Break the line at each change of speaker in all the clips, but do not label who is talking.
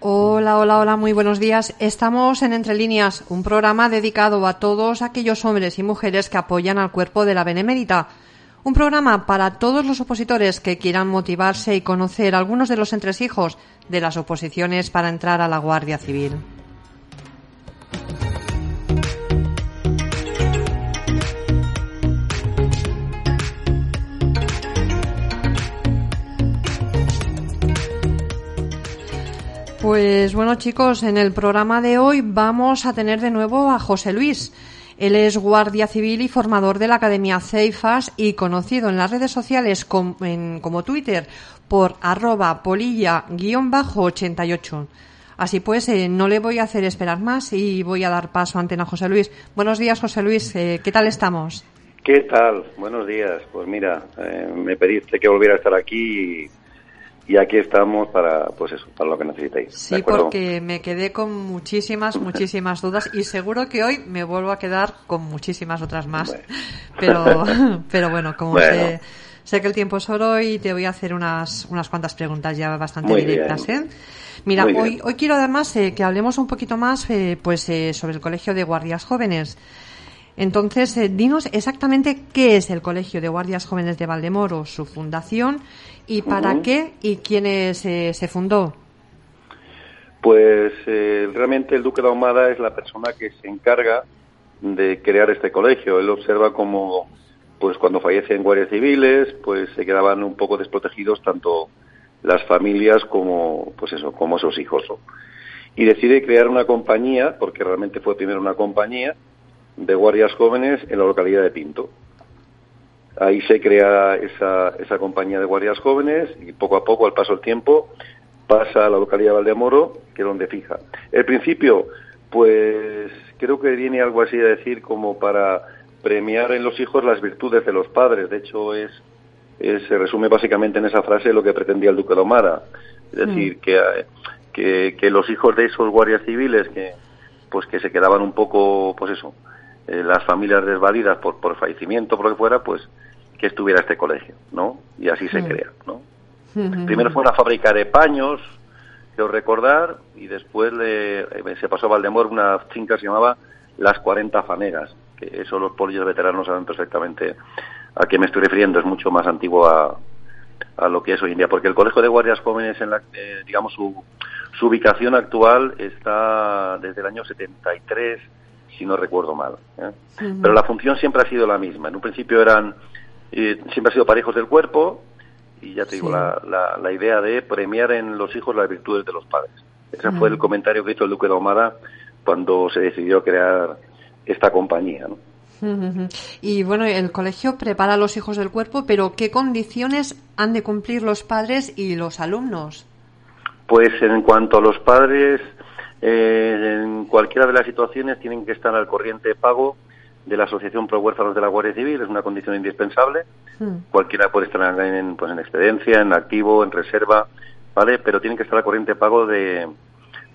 Hola, hola, hola, muy buenos días. Estamos en Entre Líneas, un programa dedicado a todos aquellos hombres y mujeres que apoyan al cuerpo de la Benemérita. Un programa para todos los opositores que quieran motivarse y conocer algunos de los entresijos de las oposiciones para entrar a la Guardia Civil. Pues bueno chicos, en el programa de hoy vamos a tener de nuevo a José Luis. Él es guardia civil y formador de la Academia Ceifas y conocido en las redes sociales como, Twitter por arroba polilla-88. Así pues, eh, no le voy a hacer esperar más y voy a dar paso a Antena José Luis. Buenos días, José Luis. Eh, ¿Qué tal estamos?
¿Qué tal? Buenos días. Pues mira, eh, me pediste que volviera a estar aquí y aquí estamos para pues eso para lo que necesitéis.
Sí porque me quedé con muchísimas muchísimas dudas. Y seguro que hoy me vuelvo a quedar con muchísimas otras más. Pero pero bueno como Sé, sé, que el tiempo es oro y te voy a hacer unas unas cuantas preguntas ya bastante directas ¿eh? mira hoy hoy quiero además eh, que hablemos un poquito más eh, pues eh, sobre el colegio de guardias jóvenes entonces, dinos exactamente qué es el Colegio de Guardias Jóvenes de Valdemoro, su fundación ¿Y para qué y quién eh, se fundó?
Pues eh, realmente el Duque de Ahumada es la persona que se encarga de crear este colegio. Él observa como, pues cuando fallecen guardias civiles, pues se quedaban un poco desprotegidos tanto las familias como, pues eso, como sus hijos. Y decide crear una compañía, porque realmente fue primero una compañía de guardias jóvenes en la localidad de Pinto. Ahí se crea esa, esa compañía de guardias jóvenes y poco a poco, al paso del tiempo, pasa a la localidad de Valdemoro, que es donde fija. El principio, pues creo que viene algo así a decir como para premiar en los hijos las virtudes de los padres. De hecho, es, se resume básicamente en esa frase lo que pretendía el duque de Omara. Es decir, mm. que, que, los hijos de esos guardias civiles que pues que se quedaban un poco, pues eso, eh, las familias desvalidas por, por fallecimiento, por lo que fuera, pues que estuviera este colegio, ¿no? Y así se crea, ¿no? Primero fue una fábrica de paños, quiero recordar, y después le, eh, se pasó a Valdemor una finca que se llamaba Las 40 Fanegas, que eso los polillos veteranos saben perfectamente a qué me estoy refiriendo, es mucho más antiguo a, a lo que es hoy en día, porque el Colegio de Guardias Jóvenes, en la, eh, digamos, su, su ubicación actual está desde el año 73, si no recuerdo mal. ¿eh? Pero la función siempre ha sido la misma. En un principio eran siempre ha sido para hijos del cuerpo y ya te digo, la, la, idea de premiar en los hijos las virtudes de los padres. Ese fue el comentario que hizo el Duque de Ahumada cuando se decidió crear esta compañía. ¿no?
Y bueno, el colegio prepara a los hijos del cuerpo, pero ¿qué condiciones han de cumplir los padres y los alumnos?
Pues en cuanto a los padres, eh, en cualquiera de las situaciones tienen que estar al corriente de pago de la Asociación Pro Huérfanos de la Guardia Civil, es una condición indispensable. Hmm. Cualquiera puede estar en, pues, en excedencia, en activo, en reserva, ¿vale? Pero tienen que estar a corriente pago de,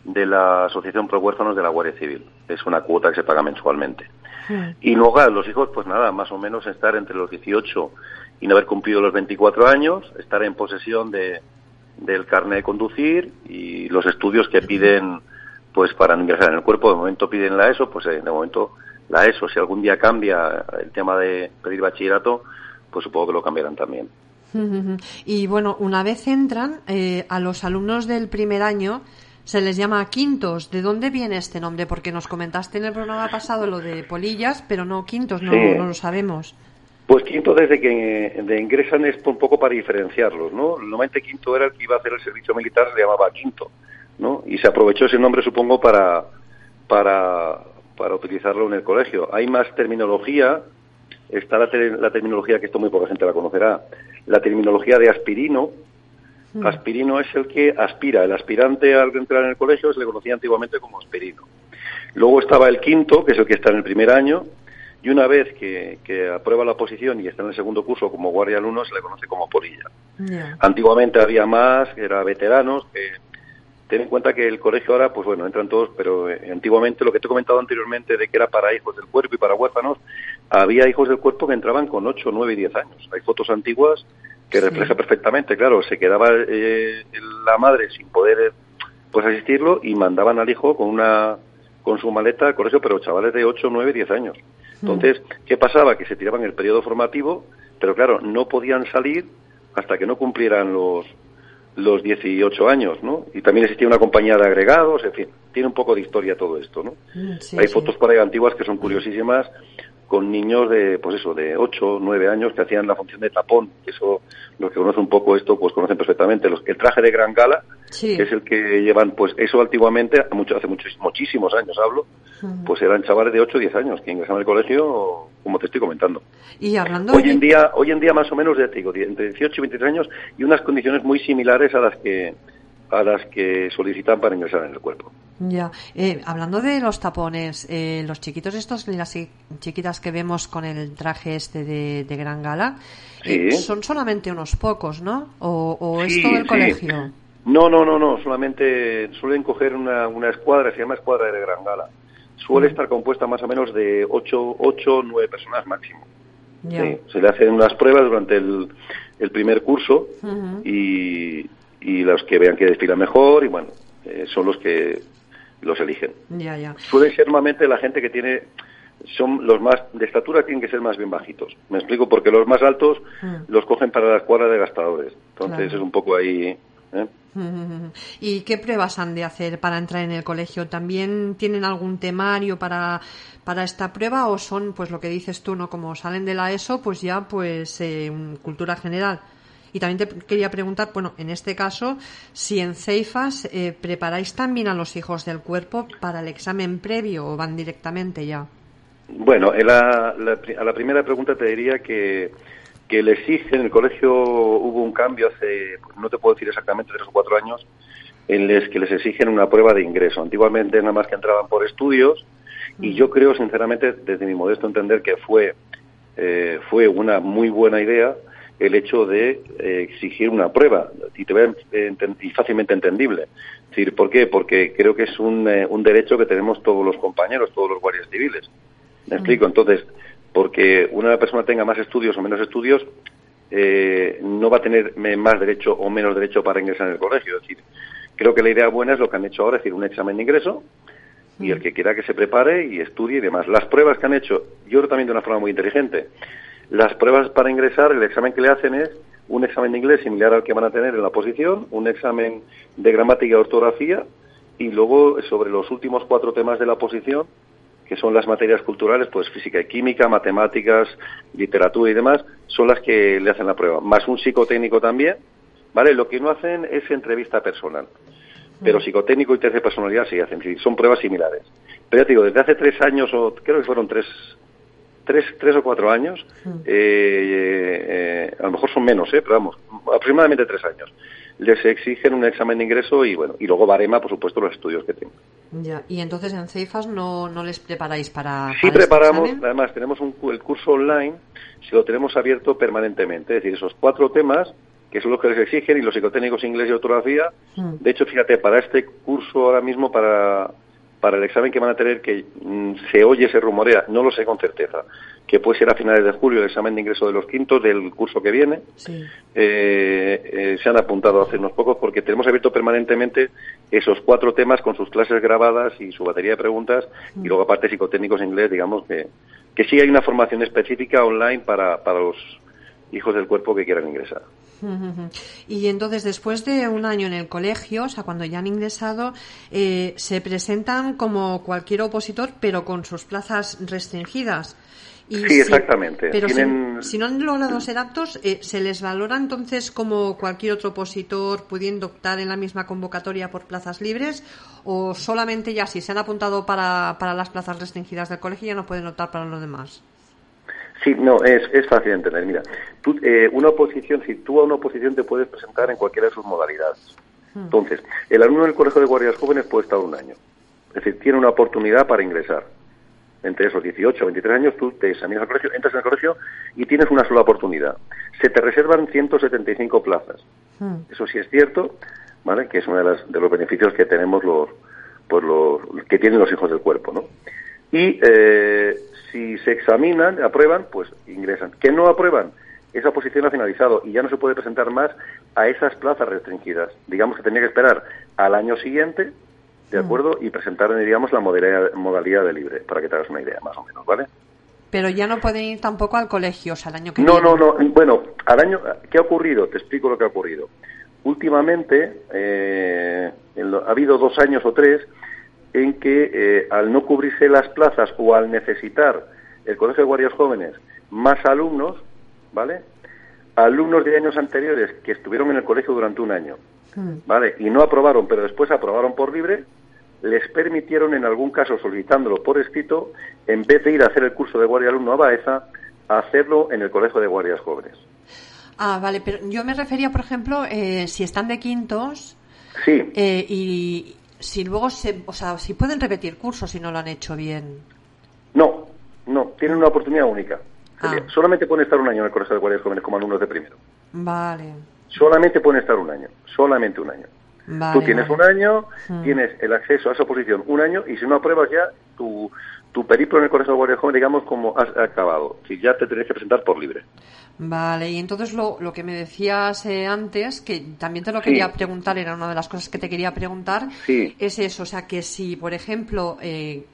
de la Asociación Pro Huérfanos de la Guardia Civil. Es una cuota que se paga mensualmente. Hmm. Y luego los hijos, pues nada, más o menos estar entre los 18 y no haber cumplido los 24 años, estar en posesión de, del carnet de conducir y los estudios que piden pues para ingresar en el cuerpo. De momento piden la ESO, pues eh, de momento la ESO, si algún día cambia el tema de pedir bachillerato, pues supongo que lo cambiarán también.
Y bueno, una vez entran, eh, a los alumnos del primer año se les llama quintos. ¿De dónde viene este nombre? Porque nos comentaste en el programa pasado lo de polillas, pero no quintos, no, no lo sabemos.
Pues quinto desde que de ingresan es un poco para diferenciarlos, ¿no? Normalmente quinto era el que iba a hacer el servicio militar, se llamaba quinto, ¿no? Y se aprovechó ese nombre, supongo, para, para para utilizarlo en el colegio. Hay más terminología, está la, la terminología que esto muy poca gente la conocerá, la terminología de aspirino. Hmm. Aspirino es el que aspira. El aspirante al entrar en el colegio se le conocía antiguamente como aspirino. Luego estaba el quinto, que es el que está en el primer año, y una vez que, aprueba la oposición y está en el segundo curso como guardia alumno, se le conoce como polilla. Antiguamente había más, que era veteranos, que ten en cuenta que el colegio ahora, pues bueno, entran todos, pero eh, antiguamente, lo que te he comentado anteriormente de que era para hijos del cuerpo y para huérfanos, había hijos del cuerpo que entraban con 8, 9 y 10 años. Hay fotos antiguas que refleja perfectamente, claro, se quedaba eh, la madre sin poder pues asistirlo y mandaban al hijo con una con su maleta al colegio, pero chavales de 8, 9, 10 años. Mm. Entonces, ¿qué pasaba? Que se tiraban el periodo formativo, pero claro, no podían salir hasta que no cumplieran los los 18 años, ¿no? Y también existía una compañía de agregados, en fin, tiene un poco de historia todo esto, ¿no? Mm, Hay fotos por ahí antiguas que son curiosísimas con niños de, pues eso, de 8, 9 años que hacían la función de tapón, eso, los que conocen un poco esto, pues conocen perfectamente. Los, el traje de gran gala, que es el que llevan, pues eso antiguamente, mucho, hace muchos, muchísimos años hablo, pues eran chavales de 8 o 10 años que ingresaban al colegio, como te estoy comentando.
Y hablando
hoy en día, hoy en día más o menos, ya te digo, entre 18 y 23 años y unas condiciones muy similares a las que a las que solicitan para ingresar en el cuerpo.
Ya, eh, hablando de los tapones, eh, los chiquitos estos, las chiquitas que vemos con el traje este de, gran gala, eh, son solamente unos pocos, ¿no? ¿O, es todo el colegio?
No, no, no, no, solamente suelen coger una, una escuadra, se llama escuadra de gran gala. Suele mm. estar compuesta más o menos de 8 o 9 personas máximo. se le hacen unas pruebas durante el, el primer curso y, y los que vean que desfila mejor y bueno, eh, son los que los eligen.
Ya, ya.
Suelen ser normalmente la gente que tiene son los más de estatura tienen que ser más bien bajitos. Me explico porque los más altos mm. los cogen para la escuadra de gastadores. Entonces es un poco ahí ¿eh?
¿Y qué pruebas han de hacer para entrar en el colegio? ¿También tienen algún temario para, para esta prueba o son, pues lo que dices tú, no como salen de la ESO, pues ya pues eh, cultura general? Y también te quería preguntar, bueno, en este caso, si en Ceifas eh, preparáis también a los hijos del cuerpo para el examen previo o van directamente ya.
Bueno, a la primera pregunta te diría que, que le exigen, en el colegio hubo un cambio hace, no te puedo decir exactamente, tres o cuatro años, en los que les exigen una prueba de ingreso. Antiguamente nada más que entraban por estudios y yo creo sinceramente, desde mi modesto entender, que fue, eh, fue una muy buena idea el hecho de eh, exigir una prueba y, te fácilmente entendible. Es decir, ¿por qué? Porque creo que es un, eh, un derecho que tenemos todos los compañeros, todos los guardias civiles. ¿Me explico? Entonces, porque una persona tenga más estudios o menos estudios, eh, no va a tener más derecho o menos derecho para ingresar en el colegio. Es decir, creo que la idea buena es lo que han hecho ahora, es decir, un examen de ingreso y el que quiera que se prepare y estudie y demás. Las pruebas que han hecho, yo creo también de una forma muy inteligente, las pruebas para ingresar, el examen que le hacen es un examen de inglés similar al que van a tener en la posición, un examen de gramática y ortografía y luego sobre los últimos cuatro temas de la posición, que son las materias culturales, pues física y química, matemáticas, literatura y demás, son las que le hacen la prueba, más un psicotécnico también, ¿vale? Lo que no hacen es entrevista personal, pero mm. psicotécnico y test de personalidad sí hacen, son pruebas similares. Pero ya te digo, desde hace tres años, o creo que fueron tres, tres, tres o cuatro años, eh, eh, a lo mejor son menos, eh, pero vamos, aproximadamente tres años. Les exigen un examen de ingreso y bueno, y luego barema, por supuesto, los estudios que tengan.
Ya, y entonces en CEIFAS no, no les preparáis para.
Sí, este preparamos, además tenemos un, el curso online, si lo tenemos abierto permanentemente, es decir, esos cuatro temas que son los que les exigen y los psicotécnicos inglés y ortografía. Mm. De hecho, fíjate, para este curso ahora mismo, para para el examen que van a tener, que mm, se oye, se rumorea, no lo sé con certeza, que puede ser a finales de julio el examen de ingreso de los quintos del curso que viene. Eh, eh, se han apuntado hace unos pocos porque tenemos abierto permanentemente esos cuatro temas con sus clases grabadas y su batería de preguntas y luego aparte psicotécnicos inglés, digamos que, que sí hay una formación específica online para, para los hijos del cuerpo que quieran ingresar.
Y entonces, después de un año en el colegio, o sea, cuando ya han ingresado, eh, se presentan como cualquier opositor, pero con sus plazas restringidas.
Y sí, exactamente.
Pero si, no han logrado ser aptos, eh, ¿se les valora entonces como cualquier otro opositor pudiendo optar en la misma convocatoria por plazas libres? ¿O solamente ya si se han apuntado para, para las plazas restringidas del colegio ya no pueden optar para lo demás?
Sí, no, es, es fácil de entender. Mira, tú, eh, una oposición, si tú a una oposición te puedes presentar en cualquiera de sus modalidades. Hmm. Entonces, el alumno del Colegio de Guardias Jóvenes puede estar un año. Es decir, tiene una oportunidad para ingresar. Entre esos 18 o 23 años tú te examinas al colegio, entras en el colegio y tienes una sola oportunidad. Se te reservan 175 plazas. Hmm. Eso sí es cierto, ¿vale? Que es uno de, las, de los beneficios que tenemos los, pues los, que tienen los hijos del cuerpo, ¿no? Y eh, si se examinan, aprueban, pues ingresan. Que no aprueban, esa posición ha finalizado y ya no se puede presentar más a esas plazas restringidas. Digamos que tenía que esperar al año siguiente, ¿de mm. acuerdo? Y presentar, diríamos, la modalidad, modalidad de libre, para que te hagas una idea, más o menos, ¿vale?
Pero ya no pueden ir tampoco al colegio, o sea, al año que
no,
viene.
No, no, no. Bueno, al año, ¿qué ha ocurrido? Te explico lo que ha ocurrido. Últimamente, eh, ha habido dos años o tres en que eh, al no cubrirse las plazas o al necesitar el Colegio de Guardias Jóvenes más alumnos, ¿vale? Alumnos de años anteriores que estuvieron en el colegio durante un año, hmm. ¿vale? Y no aprobaron, pero después aprobaron por libre, les permitieron en algún caso solicitándolo por escrito, en vez de ir a hacer el curso de guardia alumno a Baeza, hacerlo en el Colegio de Guardias Jóvenes.
Ah, vale, pero yo me refería, por ejemplo, eh, si están de quintos
sí.
Eh, y si luego se, o sea, si pueden repetir cursos si no lo han hecho bien.
No, no, tienen una oportunidad única. Ah. Solamente pueden estar un año en el Colegio de Guardias Jóvenes como alumnos de primero.
Vale.
Solamente pueden estar un año, solamente un año. Tú tienes un año, hmm. tienes el acceso a esa posición un año y si no apruebas ya tu, tu periplo en el Colegio de Guardia Joven, digamos, como has acabado, que ya te tienes que presentar por libre.
Vale, y entonces lo, lo que me decías eh, antes, que también te lo quería preguntar, era una de las cosas que te quería preguntar, es eso, o sea, que si, por ejemplo, eh,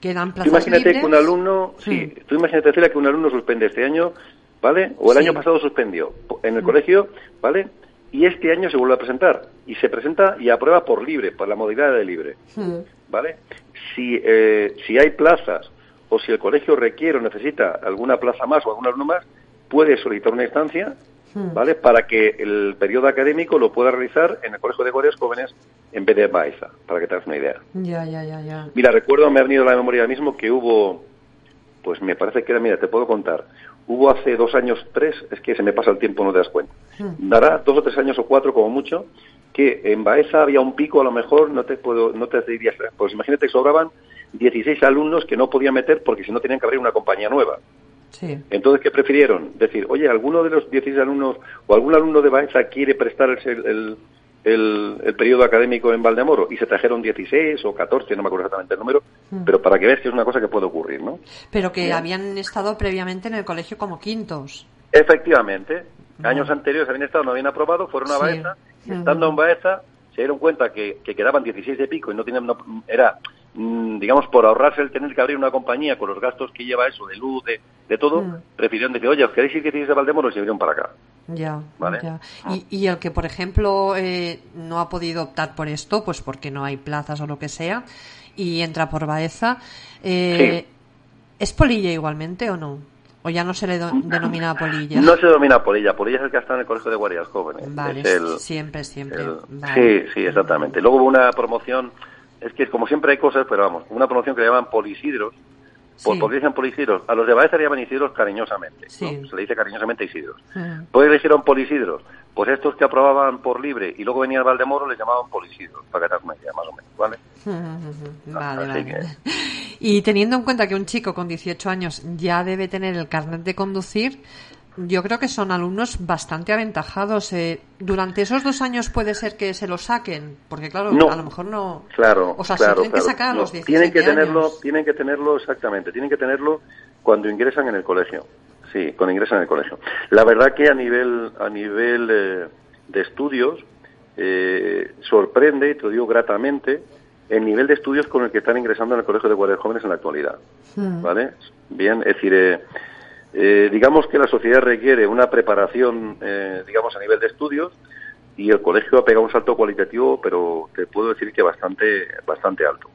quedan plazas
tú imagínate que un alumno, sí, hmm. tú imagínate que un alumno suspende este año, ¿vale? O el año pasado suspendió en el hmm. colegio, ¿vale? Y este año se vuelve a presentar y se presenta y aprueba por libre, por la modalidad de libre, hmm. ¿vale? Si, eh, si hay plazas o si el colegio requiere o necesita alguna plaza más o algún alumno más, puede solicitar una instancia, hmm. ¿vale? Para que el periodo académico lo pueda realizar en el Colegio de Guardias Jóvenes en vez de Baeza, para que te hagas una idea.
Ya, ya, ya, ya.
Mira, recuerdo, me ha venido a la memoria mismo que hubo, pues me parece que era, mira, te puedo contar, hubo hace dos años, tres, es que se me pasa el tiempo, no te das cuenta. Hmm. Dará dos o tres años o cuatro como mucho, que en Baeza había un pico, a lo mejor, no te puedo, no te diría, pues imagínate que sobraban 16 alumnos que no podían meter porque si no tenían que abrir una compañía nueva. Entonces, ¿qué prefirieron? Decir, oye, ¿alguno de los 16 alumnos o algún alumno de Baeza quiere prestar el, el, periodo académico en Valdemoro? Y se trajeron 16 o 14, no me acuerdo exactamente el número, mm. pero para que veas que es una cosa que puede ocurrir, ¿no?
Pero que habían estado previamente en el colegio como quintos.
Efectivamente. Años anteriores habían estado, no habían aprobado, fueron a Baeza, y estando en Baeza se dieron cuenta que, que quedaban 16 de pico y no tenían, era Mm, digamos, por ahorrarse el tener que abrir una compañía con los gastos que lleva eso, de luz, de, todo, mm. prefirieron decir, oye, ¿os queréis ir de Valdemoro? Y se vinieron para acá.
Ya, ¿Vale? ya. Y, el que, por ejemplo, eh, no ha podido optar por esto, pues porque no hay plazas o lo que sea, y entra por Baeza, eh, ¿es polilla igualmente o no? ¿O ya no se le denomina polilla?
No se denomina polilla. Polilla es el que está en el colegio de guardias jóvenes.
Vale, siempre, siempre.
Sí, sí, exactamente. Luego hubo una promoción es que como siempre hay cosas, pero vamos, una promoción que le llaman polisidros, por, qué dicen polisidros? A los de Baeza le llaman isidros cariñosamente, se le dice cariñosamente isidros. ¿Por qué le dijeron polisidros? Pues estos que aprobaban por libre y luego venían Valdemoro les llamaban polisidros, para que te una idea más o menos, ¿vale?
vale, vale. Y teniendo en cuenta que un chico con 18 años ya debe tener el carnet de conducir, yo creo que son alumnos bastante aventajados. Eh, durante esos dos años puede ser que se lo saquen, porque claro, a lo mejor no.
Claro,
o sea,
se
tienen que sacar a los 17
tienen que tenerlo, Tienen que tenerlo exactamente, tienen que tenerlo cuando ingresan en el colegio. Sí, cuando ingresan en el colegio. La verdad que a nivel a nivel eh, de estudios eh, sorprende, y te lo digo gratamente, el nivel de estudios con el que están ingresando en el colegio de guardias jóvenes en la actualidad. Hmm. ¿Vale? Bien, es decir. Eh, digamos que la sociedad requiere una preparación, eh, digamos, a nivel de estudios y el colegio ha pegado un salto cualitativo, pero te puedo decir que bastante, bastante alto.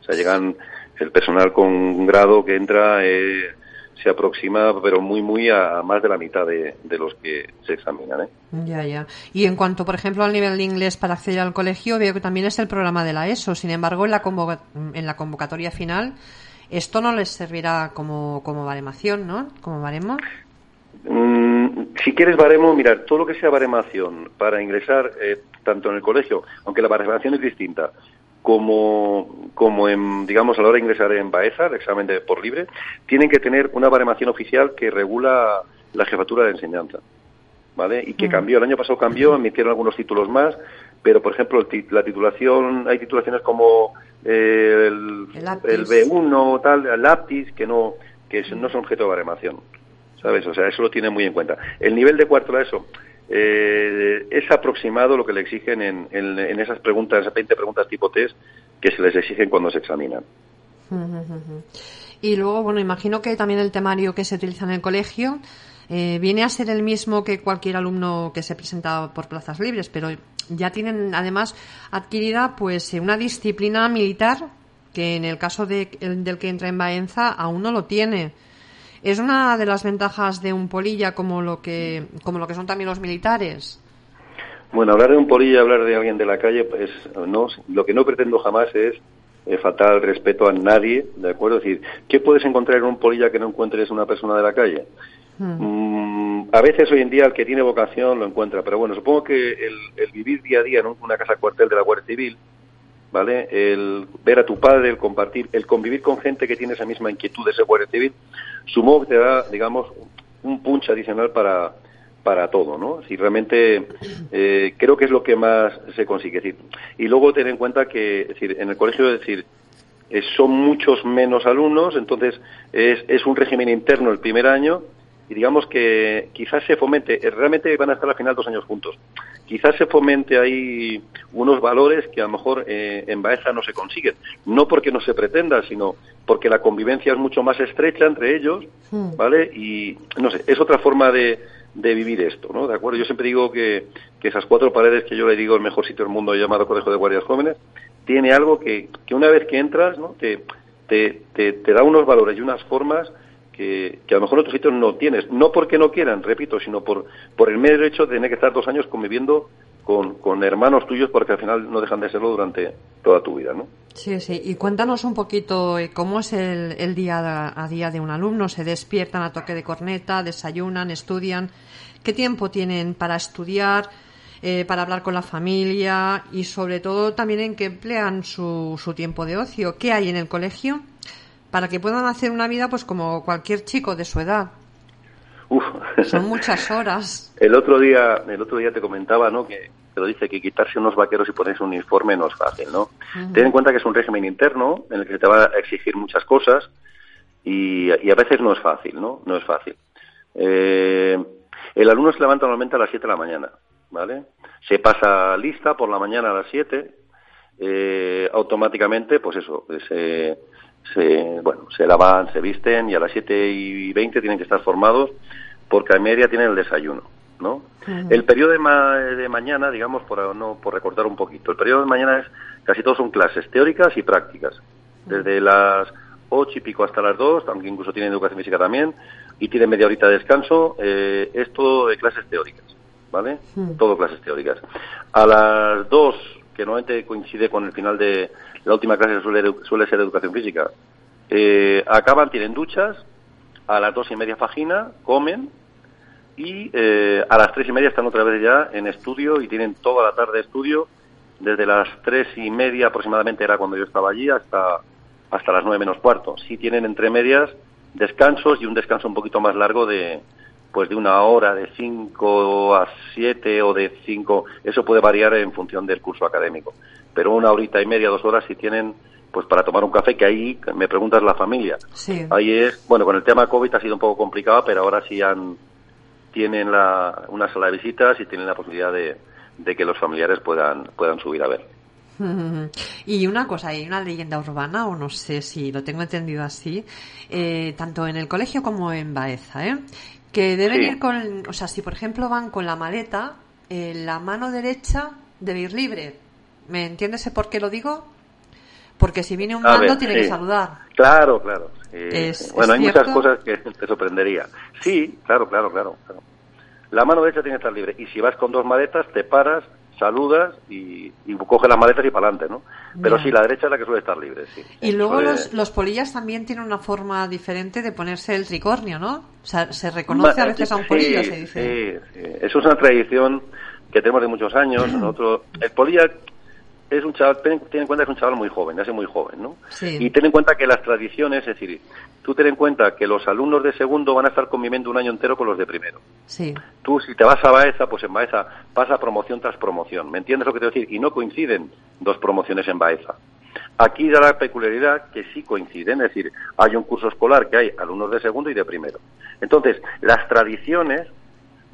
O sea, llegan el personal con grado que entra, eh, se aproxima, pero muy, muy a más de la mitad de, los que se examinan. ¿eh?
Ya, ya. Y en cuanto, por ejemplo, al nivel de inglés para acceder al colegio, veo que también es el programa de la ESO. Sin embargo, en la, en la convocatoria final esto no les servirá como, como baremación, ¿no? Como baremo.
Mm, si quieres baremo, mirar, todo lo que sea baremación para ingresar eh, tanto en el colegio, aunque la baremación es distinta, como, como en, digamos, a la hora de ingresar en Baeza, el examen de por libre, tienen que tener una baremación oficial que regula la jefatura de enseñanza. ¿Vale? Y que mm. cambió, el año pasado cambió, emitieron algunos títulos más, pero por ejemplo la titulación, hay titulaciones como eh, el, el, B1 tal, el aptis, que no, que no son objeto de baremación, ¿sabes? O sea, eso lo tienen muy en cuenta. El nivel de cuarto de eso eh, es aproximado lo que le exigen en, en, esas preguntas, esas 20 preguntas tipo test que se les exigen cuando se examinan.
Y luego, bueno, imagino que también el temario que se utiliza en el colegio eh, viene a ser el mismo que cualquier alumno que se presenta por plazas libres, pero ya tienen además adquirida pues una disciplina militar que en el caso de, del que entra en Baenza aún no lo tiene. ¿Es una de las ventajas de un polilla como lo que, como lo que son también los militares?
Bueno, hablar de un polilla, hablar de alguien de la calle, pues no, lo que no pretendo jamás es eh, faltar respeto a nadie, ¿de acuerdo? Es decir, ¿qué puedes encontrar en un polilla que no encuentres una persona de la calle? Hmm. Mm, a veces hoy en día el que tiene vocación lo encuentra, pero bueno, supongo que el, el vivir día a día en una casa cuartel de la Guardia Civil, ¿vale? El ver a tu padre, el compartir, el convivir con gente que tiene esa misma inquietud de ser guardia civil, sumo que te da, digamos, un punch adicional para, para todo, ¿no? Si realmente eh, creo que es lo que más se consigue. decir, y luego tener en cuenta que, en el colegio, es decir, eh, son muchos menos alumnos, entonces es, es un régimen interno el primer año y digamos que quizás se fomente, eh, realmente van a estar al final dos años juntos, quizás se fomente ahí unos valores que a lo mejor eh, en Baeza no se consiguen, no porque no se pretenda, sino porque la convivencia es mucho más estrecha entre ellos, hmm. ¿vale? Y no sé, es otra forma de, de vivir esto, ¿no? ¿De acuerdo? Yo siempre digo que, que esas cuatro paredes que yo le digo el mejor sitio del mundo llamado Colegio de Guardias Jóvenes, tiene algo que, que una vez que entras, ¿no? Te, te, te, te da unos valores y unas formas que, a lo mejor otros sitios no tienes. No porque no quieran, repito, sino por, por el mero hecho de tener que estar dos años conviviendo con, con, hermanos tuyos porque al final no dejan de serlo durante toda tu vida, ¿no?
Sí, sí. Y cuéntanos un poquito eh, cómo es el, el día a día de un alumno. ¿Se despiertan a toque de corneta, desayunan, estudian? ¿Qué tiempo tienen para estudiar, eh, para hablar con la familia y sobre todo también en qué emplean su, su tiempo de ocio? ¿Qué hay en el colegio? Para que puedan hacer una vida pues como cualquier chico de su edad. Son muchas horas.
el otro día, el otro día te comentaba, ¿no? Que te lo dice que quitarse unos vaqueros y ponerse un uniforme no es fácil, ¿no? Ten en cuenta que es un régimen interno en el que te va a exigir muchas cosas y, a veces no es fácil, ¿no? No es fácil. Eh, el alumno se levanta normalmente a las 7 de la mañana, ¿vale? Se pasa lista por la mañana a las 7, eh, automáticamente, pues eso, se se, bueno, se lavan, se visten y a las 7 y 20 tienen que estar formados porque a media tienen el desayuno, ¿no? El periodo de, de, mañana, digamos, por, no, por recortar un poquito, el periodo de mañana es, casi todos son clases teóricas y prácticas, desde las 8 y pico hasta las 2, aunque incluso tienen educación física también, y tienen media horita de descanso, eh, es todo de clases teóricas, ¿vale? Todo clases teóricas. A las 2, que normalmente coincide con el final de, la última clase suele, suele ser educación física. Eh, acaban, tienen duchas, a las dos y media fagina, comen y eh, a las tres y media están otra vez ya en estudio y tienen toda la tarde de estudio, desde las tres y media aproximadamente era cuando yo estaba allí hasta, hasta las nueve menos cuarto. Sí tienen entre medias descansos y un descanso un poquito más largo de pues de una hora, de cinco a siete o de cinco, eso puede variar en función del curso académico pero una horita y media, dos horas si tienen pues para tomar un café, que ahí me preguntas la familia. Sí. Ahí es, bueno, con el tema COVID ha sido un poco complicado, pero ahora sí han, tienen la, una sala de visitas y tienen la posibilidad de, de que los familiares puedan, puedan subir a ver.
Y una cosa, hay una leyenda urbana, o no sé si lo tengo entendido así, eh, tanto en el colegio como en Baeza, ¿eh? Que deben ir con, o sea, si por ejemplo van con la maleta, eh, la mano derecha debe ir libre, ¿Me entiendes por qué lo digo? Porque si viene un mando tiene que saludar.
Claro, claro. bueno, hay muchas cosas que te sorprendería. Sí, claro, claro, claro, La mano derecha tiene que estar libre. Y si vas con dos maletas, te paras, saludas y, y coges las maletas y para adelante, ¿no? Pero sí, la derecha es la que suele estar libre, sí.
Y luego los, los polillas también tienen una forma diferente de ponerse el tricornio, ¿no? O sea, se reconoce a veces a un polillo, se dice.
Sí, sí. Eso es una tradición que tenemos de muchos años. Nosotros, el polilla es un chaval, ten, en cuenta que es un chaval muy joven, hace muy joven, ¿no? Y ten en cuenta que las tradiciones, es decir, tú ten en cuenta que los alumnos de segundo van a estar conviviendo un año entero con los de primero.
Sí.
Tú, si te vas a Baeza, pues en Baeza pasa promoción tras promoción. ¿Me entiendes lo que te quiero decir? Y no coinciden dos promociones en Baeza. Aquí da la peculiaridad que sí coinciden, es decir, hay un curso escolar que hay alumnos de segundo y de primero. Entonces, las tradiciones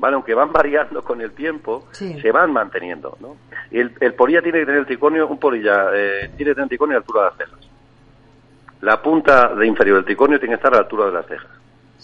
¿vale? aunque van variando con el tiempo, se van manteniendo. ¿no? El, el, polilla tiene que tener el triconio, un polilla eh, tiene que tener el triconio a la altura de las cejas. La punta de inferior del triconio tiene que estar a la altura de las cejas.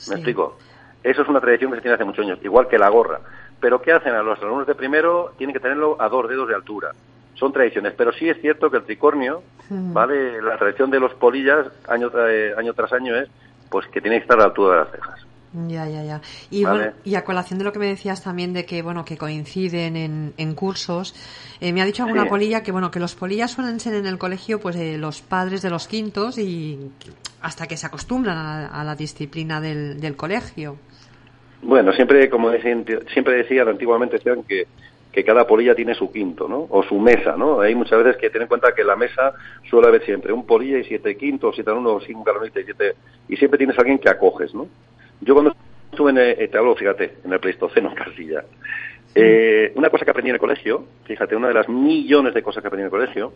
¿Me explico? Eso es una tradición que se tiene hace muchos años, igual que la gorra. Pero ¿qué hacen a los alumnos de primero? Tienen que tenerlo a dos dedos de altura. Son tradiciones, pero sí es cierto que el tricornio, ¿vale? La tradición de los polillas año, eh, año tras año es pues que tiene que estar a la altura de las cejas.
Ya, ya, ya. Y, bueno, y a colación de lo que me decías también de que, bueno, que coinciden en, en cursos, eh, me ha dicho alguna polilla que, bueno, que los polillas suelen ser en el colegio, pues, eh, los padres de los quintos y hasta que se acostumbran a, la disciplina del, del, colegio.
Bueno, siempre, como decían, siempre decían, antiguamente decían que, que cada polilla tiene su quinto, ¿no? O su mesa, ¿no? Hay muchas veces que tener en cuenta que la mesa suele haber siempre un polilla y siete quintos, siete alumnos, cinco galonitas y siete... Y siempre tienes a alguien que acoges, ¿no? Yo cuando estuve en, el, te hablo, fíjate, en el Pleistoceno casi ya. Eh, una cosa que aprendí en el colegio, fíjate, una de las millones de cosas que aprendí en el colegio,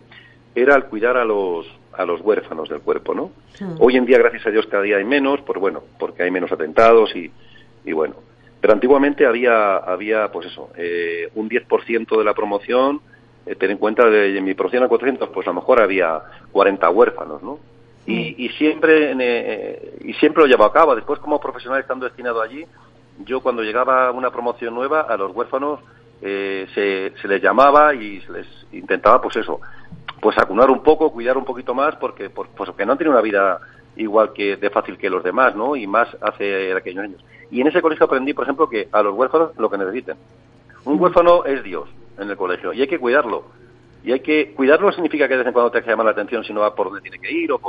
era el cuidar a los, a los huérfanos del cuerpo, ¿no? Hoy en día, gracias a Dios, cada día hay menos, pues bueno, porque hay menos atentados y, y bueno. Pero antiguamente había, había pues eso, eh, un 10% de la promoción, eh, ten en cuenta, de, mi promoción a 400, pues a lo mejor había 40 huérfanos, ¿no? Y, siempre eh, y siempre lo llevo a cabo. Después, como profesional estando destinado allí, yo cuando llegaba una promoción nueva a los huérfanos eh, se, se, les llamaba y se les intentaba, pues eso, pues acunar un poco, cuidar un poquito más, porque pues, porque no han tenido una vida igual que de fácil que los demás, ¿no? Y más hace aquellos años. Y en ese colegio aprendí, por ejemplo, que a los huérfanos lo que necesiten. Un huérfano es Dios en el colegio y hay que cuidarlo y hay que cuidarlo no significa que de vez en cuando te que llamar la atención si no va por donde tiene que ir o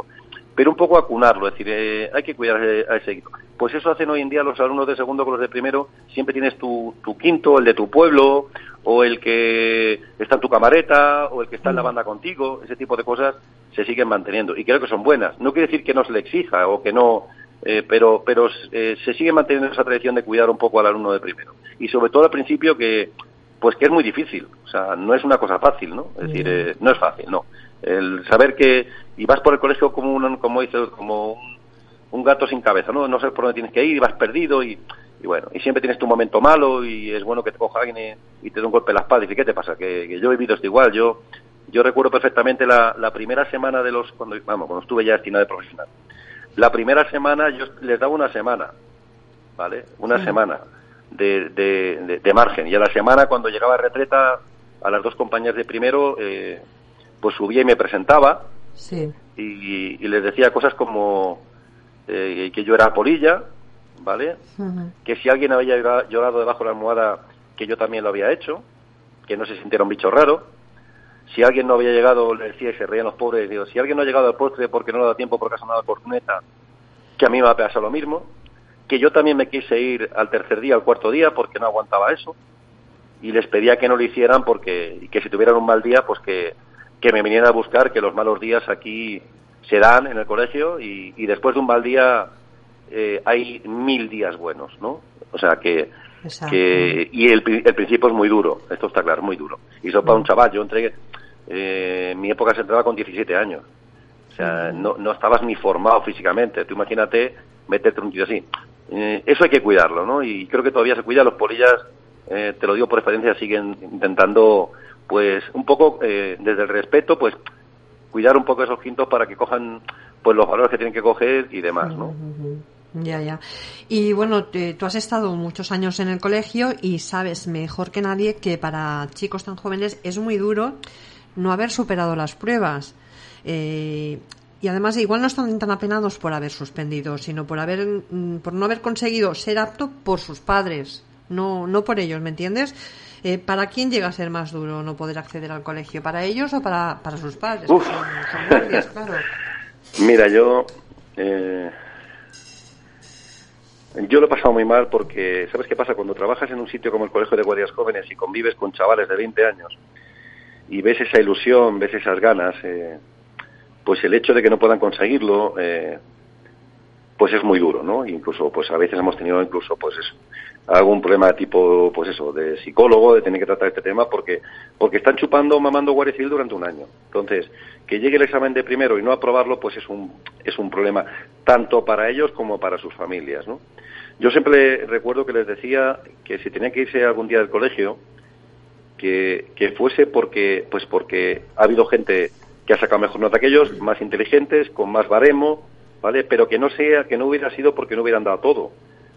pero un poco acunarlo, es decir, eh, hay que cuidar a ese equipo. Pues eso hacen hoy en día los alumnos de segundo con los de primero, siempre tienes tu, tu quinto, el de tu pueblo, o el que está en tu camareta, o el que está en la mm. banda contigo, ese tipo de cosas se siguen manteniendo y creo que son buenas. No quiere decir que no se le exija o que no, eh, pero, pero eh, se sigue manteniendo esa tradición de cuidar un poco al alumno de primero. Y sobre todo al principio que, pues que es muy difícil, o sea, no es una cosa fácil, ¿no? Es decir, eh, no es fácil, no. El saber que y vas por el colegio como un, como dice, como un, gato sin cabeza, ¿no? No sabes por dónde tienes que ir y vas perdido y, y bueno, y siempre tienes tu momento malo y es bueno que te coja alguien y, te dé un golpe en la espalda y dice, ¿qué te pasa? Que, yo he vivido esto igual, yo yo recuerdo perfectamente la, la primera semana de los, cuando, vamos, cuando estuve ya destinado de profesional. La primera semana yo les daba una semana, ¿vale? Una semana de, de, de, margen. Y a la semana, cuando llegaba a retreta, a las dos compañías de primero, eh, pues subía y me presentaba. Y, les decía cosas como eh, que yo era polilla, ¿vale? Que si alguien había llorado debajo de la almohada, que yo también lo había hecho, que no se sintiera un bicho raro. Si alguien no había llegado, le decía y se reían los pobres, digo, si alguien no ha llegado al postre porque no le da tiempo porque ha sonado corneta, que a mí me va a pasar lo mismo que yo también me quise ir al tercer día, al cuarto día, porque no aguantaba eso, y les pedía que no lo hicieran porque, y que si tuvieran un mal día, pues que, que me vinieran a buscar, que los malos días aquí se dan en el colegio y, y después de un mal día eh, hay mil días buenos, ¿no? O sea que, que y el, el, principio es muy duro, esto está claro, muy duro. Y eso para un chaval, yo entré, eh, mi época se entraba con 17 años, o sea, no, no estabas ni formado físicamente, tú imagínate meterte un tío así. Eh, eso hay que cuidarlo, ¿no? Y creo que todavía se cuida. Los polillas, eh, te lo digo por experiencia, siguen intentando, pues, un poco eh, desde el respeto, pues, cuidar un poco esos quintos para que cojan, pues, los valores que tienen que coger y demás, ¿no?
Ya, ya. Y bueno, tú has estado muchos años en el colegio y sabes mejor que nadie que para chicos tan jóvenes es muy duro no haber superado las pruebas. Eh, y además igual no están tan apenados por haber suspendido, sino por haber mm, por no haber conseguido ser apto por sus padres, no no por ellos, ¿me entiendes? Eh, ¿Para quién llega a ser más duro no poder acceder al colegio? ¿Para ellos o para, para sus padres? claro.
Mira, yo eh, yo lo he pasado muy mal porque, ¿sabes qué pasa? Cuando trabajas en un sitio como el Colegio de Guardias Jóvenes y convives con chavales de 20 años y ves esa ilusión, ves esas ganas, eh, pues el hecho de que no puedan conseguirlo, eh, pues es muy duro, ¿no? Incluso, pues a veces hemos tenido incluso, pues eso, algún problema tipo, pues eso, de psicólogo, de tener que tratar este tema, porque, porque están chupando, mamando Guardia durante un año. Entonces, que llegue el examen de primero y no aprobarlo, pues es un, es un problema, tanto para ellos como para sus familias, ¿no? Yo siempre recuerdo que les decía que si tenía que irse algún día del colegio, que, que fuese porque, pues porque ha habido gente que ha sacado mejor nota que ellos, más inteligentes, con más baremo, ¿vale? Pero que no sea, que no hubiera sido porque no hubieran dado todo,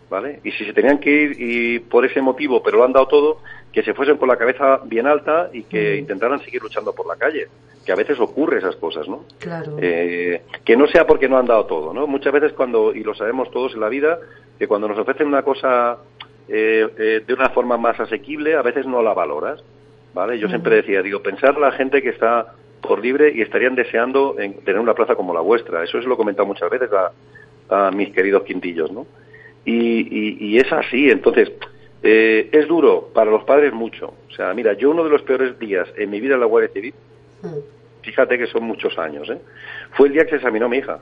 ¿vale? Y si se tenían que ir y por ese motivo, pero lo han dado todo, que se fuesen con la cabeza bien alta y que intentaran seguir luchando por la calle, que a veces ocurre esas cosas, ¿no?
Claro.
Eh, que no sea porque no han dado todo, ¿no? Muchas veces cuando, y lo sabemos todos en la vida, que cuando nos ofrecen una cosa eh, eh, de una forma más asequible, a veces no la valoras, ¿vale? Yo siempre decía, digo, pensar la gente que está por libre y estarían deseando en tener una plaza como la vuestra. Eso es lo he comentado muchas veces a, a mis queridos quintillos, ¿no? Y, y, es así, entonces, eh, es duro para los padres mucho. O sea, mira, yo uno de los peores días en mi vida en la Guardia Civil, fíjate que son muchos años, ¿eh? fue el día que se examinó mi hija.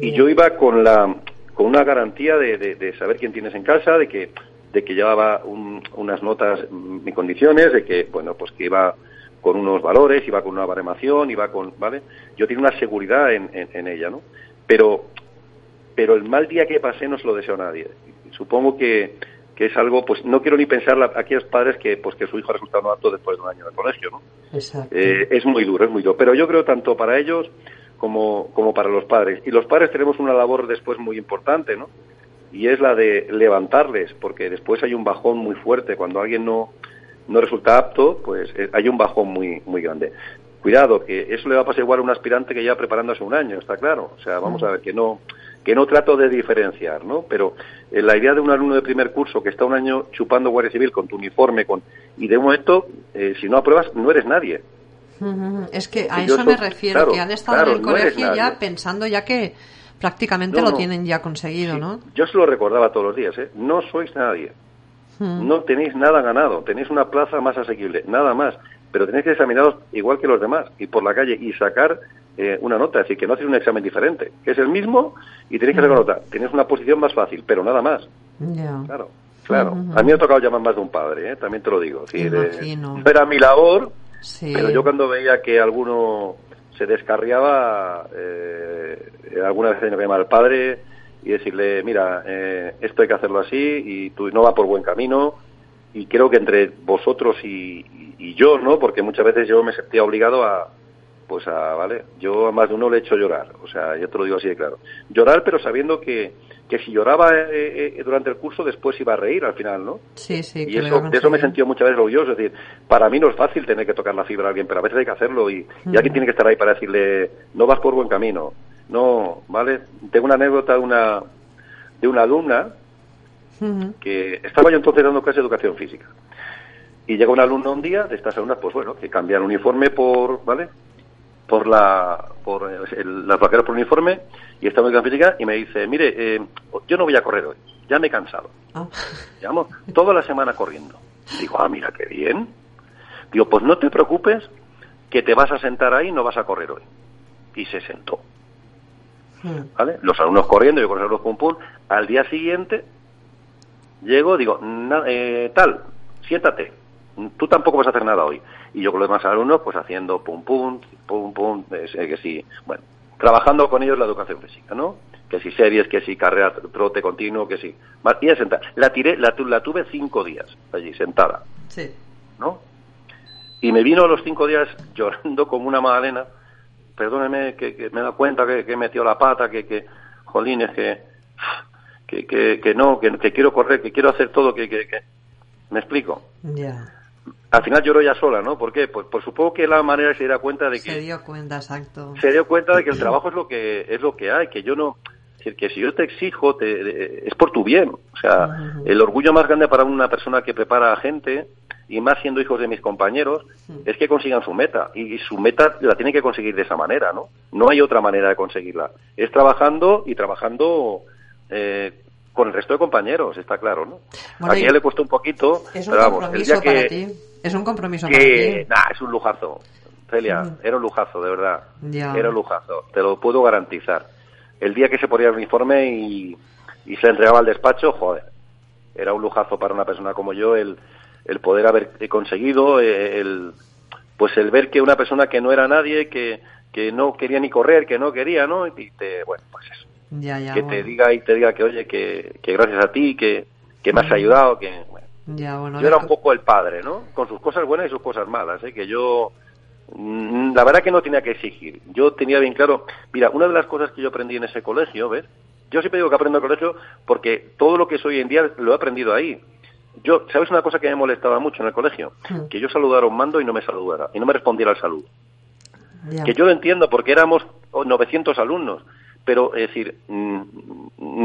Y yo iba con la con una garantía de, de, saber quién tienes en casa, de que de que llevaba unas notas, mis condiciones, de que, bueno, pues que iba con unos valores, iba con una baremación, iba con, ¿vale? Yo tenía una seguridad en, en, ella, ¿no? Pero, pero el mal día que pasé no se lo deseo a nadie. Supongo que, que es algo, pues no quiero ni pensar a aquellos padres que, pues que su hijo ha resultado no apto después de un año de colegio, ¿no?
Exacto.
Eh, es muy duro, es muy duro. Pero yo creo tanto para ellos como, como para los padres. Y los padres tenemos una labor después muy importante, ¿no? Y es la de levantarles, porque después hay un bajón muy fuerte. Cuando alguien no, no resulta apto, pues eh, hay un bajón muy, muy grande. Cuidado, que eso le va a pasar igual a un aspirante que ya preparándose un año, está claro. O sea, vamos a ver que no, que no trato de diferenciar, ¿no? Pero eh, la idea de un alumno de primer curso que está un año chupando Guardia Civil con tu uniforme, con y de un momento, eh, si no apruebas, no eres nadie.
Es que a eso me refiero, que han estado en el colegio ya pensando ya que prácticamente lo tienen ya conseguido, ¿no?
Yo se lo recordaba todos los días, ¿eh? No sois nadie. No tenéis nada ganado, tenéis una plaza más asequible, nada más. Pero tenéis que examinaros igual que los demás y por la calle y sacar eh, una nota, es decir, que no hacéis un examen diferente, que es el mismo y tenéis que nota. Tenéis una posición más fácil, pero nada más. Claro, claro. A mí me ha tocado llamar más de un padre, ¿eh? también te lo digo. Es era mi labor, pero yo cuando veía que alguno se descarriaba, eh, alguna vez tenía que llamar al padre y decirle, mira, eh, esto hay que hacerlo así y tú no va por buen camino y creo que entre vosotros y, yo, ¿no? Porque muchas veces yo me sentía obligado a, pues a, ¿vale? Yo a más de uno le he hecho llorar, o sea, yo te lo digo así de claro. Llorar, pero sabiendo que, que si lloraba eh, eh, durante el curso, después iba a reír al final, ¿no?
Sí, sí.
Y eso, de eso me he sentido muchas veces orgulloso, es decir, para mí no es fácil tener que tocar la fibra a alguien, pero a veces hay que hacerlo y, y alguien tiene que estar ahí para decirle, no vas por buen camino, no, ¿vale? Tengo una anécdota de una, de una alumna que estaba yo entonces dando clase de educación física. Y llega un alumno un día de estas alumnas, pues bueno, que cambian uniforme por, ¿vale? Por la, por el, las vaqueras por uniforme y en educación física y me dice, mire, eh, yo no voy a correr hoy, ya me he cansado. Llevamos toda la semana corriendo. Digo, ah, mira, qué bien. Digo, pues no te preocupes que te vas a sentar ahí y no vas a correr hoy. Y se sentó. ¿Vale? Los alumnos corriendo, yo con los alumnos pum pum. Al día siguiente llego, digo, eh, tal, siéntate, tú tampoco vas a hacer nada hoy. Y yo con los demás alumnos, pues haciendo pum pum, pum pum, que sí, bueno, trabajando con ellos la educación física, ¿no? Que si series, que si carrera, trote continuo, que si. Y sentada. La tiré, la, la tuve cinco días allí, sentada.
Sí.
¿No? Y me vino a los cinco días llorando como una magdalena perdóneme que, me da cuenta que, que, he metido la pata, que, que jolines, que, que, que, no, que, quiero correr, que quiero hacer todo, que, que, ¿me explico?
Ya.
Al final lloro ya sola, ¿no? ¿Por qué? Pues, pues supongo que la manera se diera cuenta de que...
Se dio cuenta, exacto.
Se dio cuenta de que el trabajo es lo que, es lo que hay, que yo no... Es decir, que si yo te exijo, te, es por tu bien. O sea, el orgullo más grande para una persona que prepara a gente y más siendo hijos de mis compañeros, es que consigan su meta. Y, su meta la tienen que conseguir de esa manera, ¿no? No hay otra manera de conseguirla. Es trabajando y trabajando eh, con el resto de compañeros, está claro, ¿no? a ella le cuesta un poquito,
es un pero vamos, el día
que...
Es un compromiso
que, Nah, es un lujazo. Celia, era un lujazo, de verdad. Era un lujazo, te lo puedo garantizar. El día que se ponía el uniforme y, y se entregaba al despacho, joder, era un lujazo para una persona como yo el, el poder haber conseguido, eh, el, pues el ver que una persona que no era nadie, que, que no quería ni correr, que no quería, ¿no? Y te, bueno, pues eso. Que te diga y te diga que, oye, que, que gracias a ti, que, que me has ayudado, que...
Bueno,
yo era un poco el padre, ¿no? Con sus cosas buenas y sus cosas malas, ¿eh? Que yo Mm, la verdad que no tenía que exigir. Yo tenía bien claro, mira, una de las cosas que yo aprendí en ese colegio, ¿ves? Yo siempre digo que aprendo en el colegio porque todo lo que soy hoy en día lo he aprendido ahí. Yo, ¿sabes una cosa que me molestaba mucho en el colegio? Hmm. Que yo saludara a un mando y no me saludara, y no me respondiera al saludo. Que yo lo entiendo porque éramos 900 alumnos, pero es decir, mm,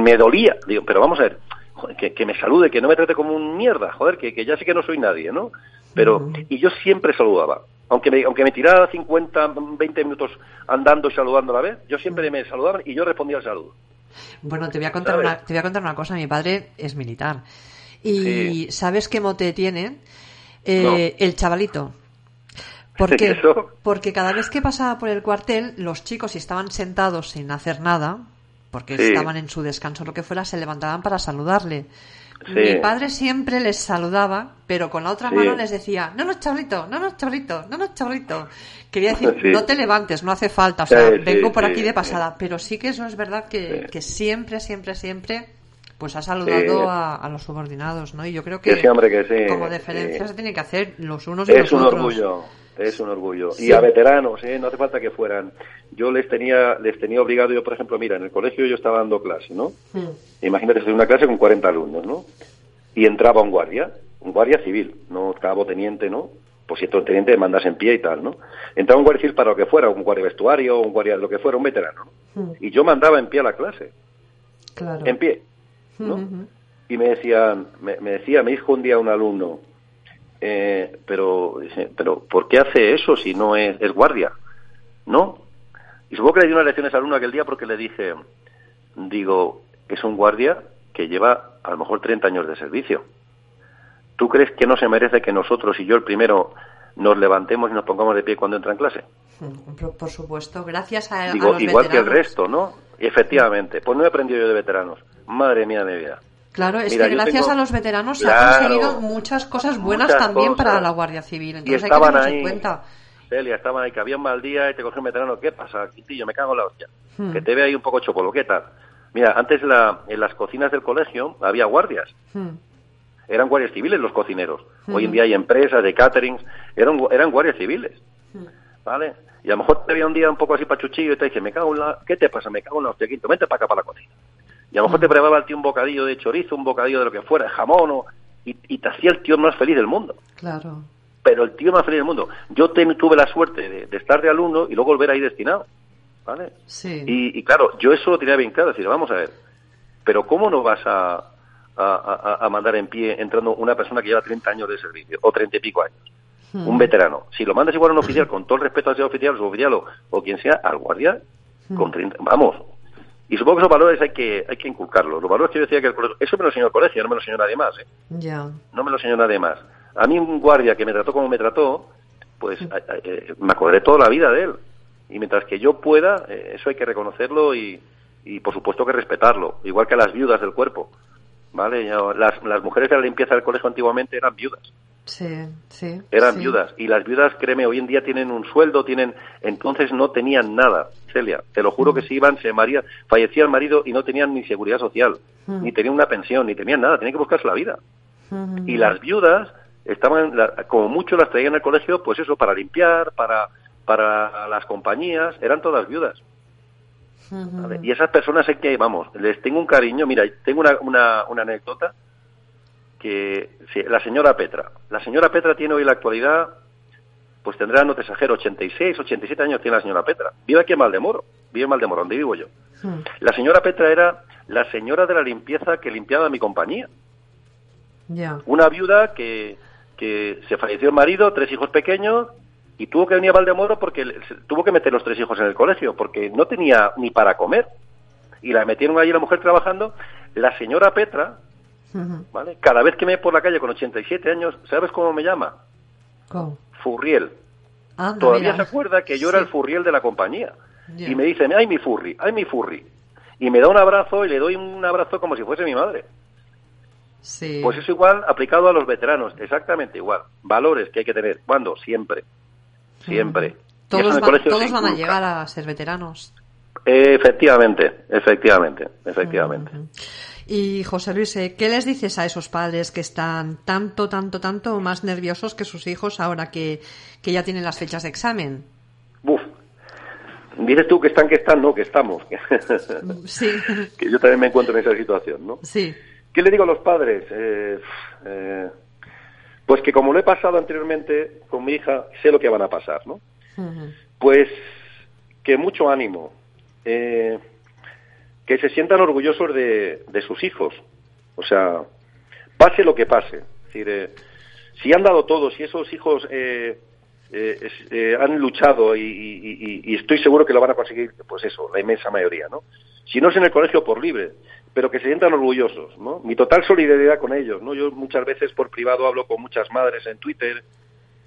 me dolía, digo, pero vamos a ver, que, que, me salude, que no me trate como un mierda, joder, que, que ya sé que no soy nadie, ¿no? Pero, y yo siempre saludaba aunque me, aunque me tirara 50, 20 minutos andando y saludando a la vez, yo siempre me saludaban y yo respondía al saludo.
Bueno, te voy a contar, una, te voy a contar una cosa. Mi padre es militar. Y ¿sabes qué mote tiene? Eh, el chavalito. ¿Por qué? Porque cada vez que pasaba por el cuartel, los chicos, si estaban sentados sin hacer nada, porque estaban en su descanso o lo que fuera, se levantaban para saludarle. Mi padre siempre les saludaba, pero con la otra mano les decía, no, no, chavalito, no, no, chavalito, no, no, chavalito. Quería decir, no te levantes, no hace falta, o sea, vengo por aquí de pasada. Pero sí que eso es verdad que, que siempre, siempre, siempre pues ha saludado a, los subordinados, ¿no? Y yo creo que, como diferencia se tiene que hacer los unos y
los
otros.
Es un orgullo, es un orgullo. Y a veteranos, ¿eh? No hace falta que fueran. Yo les tenía, les tenía obligado, yo por ejemplo, mira, en el colegio yo estaba dando clase, ¿no? Hmm. Imagínate, es una clase con 40 alumnos, ¿no? Y entraba un guardia, un guardia civil, no cabo teniente, ¿no? Pues si el teniente mandas en pie y tal, ¿no? Entraba un guardia civil para lo que fuera, un guardia vestuario, un guardia, lo que fuera, un veterano, ¿no? Hmm. Y yo mandaba en pie a la clase.
Claro.
En pie, ¿no? Hmm, y me decían, me, me decía, me dijo un día un alumno, eh, pero, pero ¿por qué hace eso si no es, es guardia? ¿No? Y supongo que le di una lección a ese alumno aquel día porque le dije, digo, es un guardia que lleva a lo mejor 30 años de servicio. ¿Tú crees que no se merece que nosotros y yo el primero nos levantemos y nos pongamos de pie cuando entra en clase?
Mm, por, supuesto, gracias a,
Digo, igual que el resto, ¿no? efectivamente, pues no he aprendido yo de veteranos. Madre mía de vida.
Claro, es que gracias a los veteranos se han conseguido muchas cosas buenas también para la Guardia Civil. Entonces y estaban hay que ahí, cuenta.
Celia, estaban ahí, que había un mal día y te cogió un veterano. ¿Qué pasa, Quintillo? Me cago en la hostia. Hmm. Que te ve ahí un poco chopolo. ¿Qué tal? Mira, antes la, en las cocinas del colegio había guardias. Hmm. Eran guardias civiles los cocineros. Hoy en hmm. día hay empresas de caterings. Eran, eran guardias civiles. ¿Vale? Y a lo mejor te veía un día un poco así pachuchillo y te dice, me cago en la... ¿Qué te pasa? Me cago en la hostia, Quinto. Vente para acá, para la cocina. Y a lo mejor te preparaba el tío un bocadillo de chorizo, un bocadillo de lo que fuera, jamón, o, y, te hacía el tío más feliz del mundo.
Claro.
Pero el tío más feliz del mundo. Yo tuve la suerte de, estar de alumno y luego volver ahí destinado. ¿Vale?
Sí.
Y, claro, yo eso lo tenía bien claro. Decir, vamos a ver, pero ¿cómo no vas a, a, mandar en pie entrando una persona que lleva 30 años de servicio o 30 y pico años? Hmm. Un veterano. Si lo mandas igual a un oficial, con todo el respeto al ser oficial, suboficial o, o quien sea, al guardia, hmm. con 30, vamos, y supongo que esos valores hay que, hay que inculcarlos. Los valores que yo decía que el colegio, eso me lo enseñó el colegio, no me lo enseñó nadie más. ¿eh?
Ya.
No me lo enseñó nadie más. A mí un guardia que me trató como me trató, pues eh, me acordaré toda la vida de él. Y mientras que yo pueda, eh, eso hay que reconocerlo y, y por supuesto que respetarlo, igual que a las viudas del cuerpo. ¿Vale? Las, las mujeres de la limpieza del colegio antiguamente eran viudas.
Sí, sí.
Eran viudas. Y las viudas, créeme, hoy en día tienen un sueldo, tienen. Entonces no tenían nada, Celia. Te lo juro mm. que se iban, se maría, fallecía el marido y no tenían ni seguridad social, mm. ni tenían una pensión, ni tenían nada, tenían que buscarse la vida. Mm. Y las viudas estaban, como mucho las traían al colegio, pues eso, para limpiar, para, para las compañías, eran todas viudas. Y esas personas es que, vamos, les tengo un cariño. Mira, tengo una, una, una anécdota que la señora Petra. La señora Petra tiene hoy en la actualidad, pues tendrá, no te exagero, 86, 87 años tiene la señora Petra. Vive aquí en Maldemoro, vive en Maldemoro, donde vivo yo. Hmm. La señora Petra era la señora de la limpieza que limpiaba mi compañía. Una viuda que, que se falleció el marido, tres hijos pequeños, y tuvo que venir a Valdemoro porque tuvo que meter los tres hijos en el colegio, porque no tenía ni para comer. Y la metieron allí la mujer trabajando. La señora Petra, ¿Vale? Cada vez que me ve por la calle con 87 años, ¿sabes cómo me llama? Furriel. Todavía se acuerda que yo era el Furriel de la compañía. Y me dice, ay mi Furri, ay mi Furri. Y me da un abrazo y le doy un abrazo como si fuese mi madre. Sí. Pues es igual aplicado a los veteranos, exactamente igual. Valores que hay que tener. ¿Cuándo? Siempre. Siempre.
Todos, todos van a llegar a ser veteranos.
Efectivamente, efectivamente, efectivamente.
Y José Luis, eh, ¿qué les dices a esos padres que están tanto, tanto, tanto más nerviosos que sus hijos ahora que, ya tienen las fechas de examen?
Buf. Dices tú que están, que están, no, que estamos.
Sí.
que yo también me encuentro en esa situación, ¿no?
Sí.
¿Qué le digo a los padres? Eh, eh, pues que como lo he pasado anteriormente con mi hija, sé lo que van a pasar, ¿no? Pues que mucho ánimo, eh, que se sientan orgullosos de, sus hijos. O sea, pase lo que pase. Es decir, eh, si han dado todo, si esos hijos eh, han luchado y, estoy seguro que lo van a conseguir, pues eso, la inmensa mayoría, ¿no? Si no es en el colegio, por libre, pero que se sientan orgullosos, ¿no? Mi total solidaridad con ellos, ¿no? Yo muchas veces por privado hablo con muchas madres en Twitter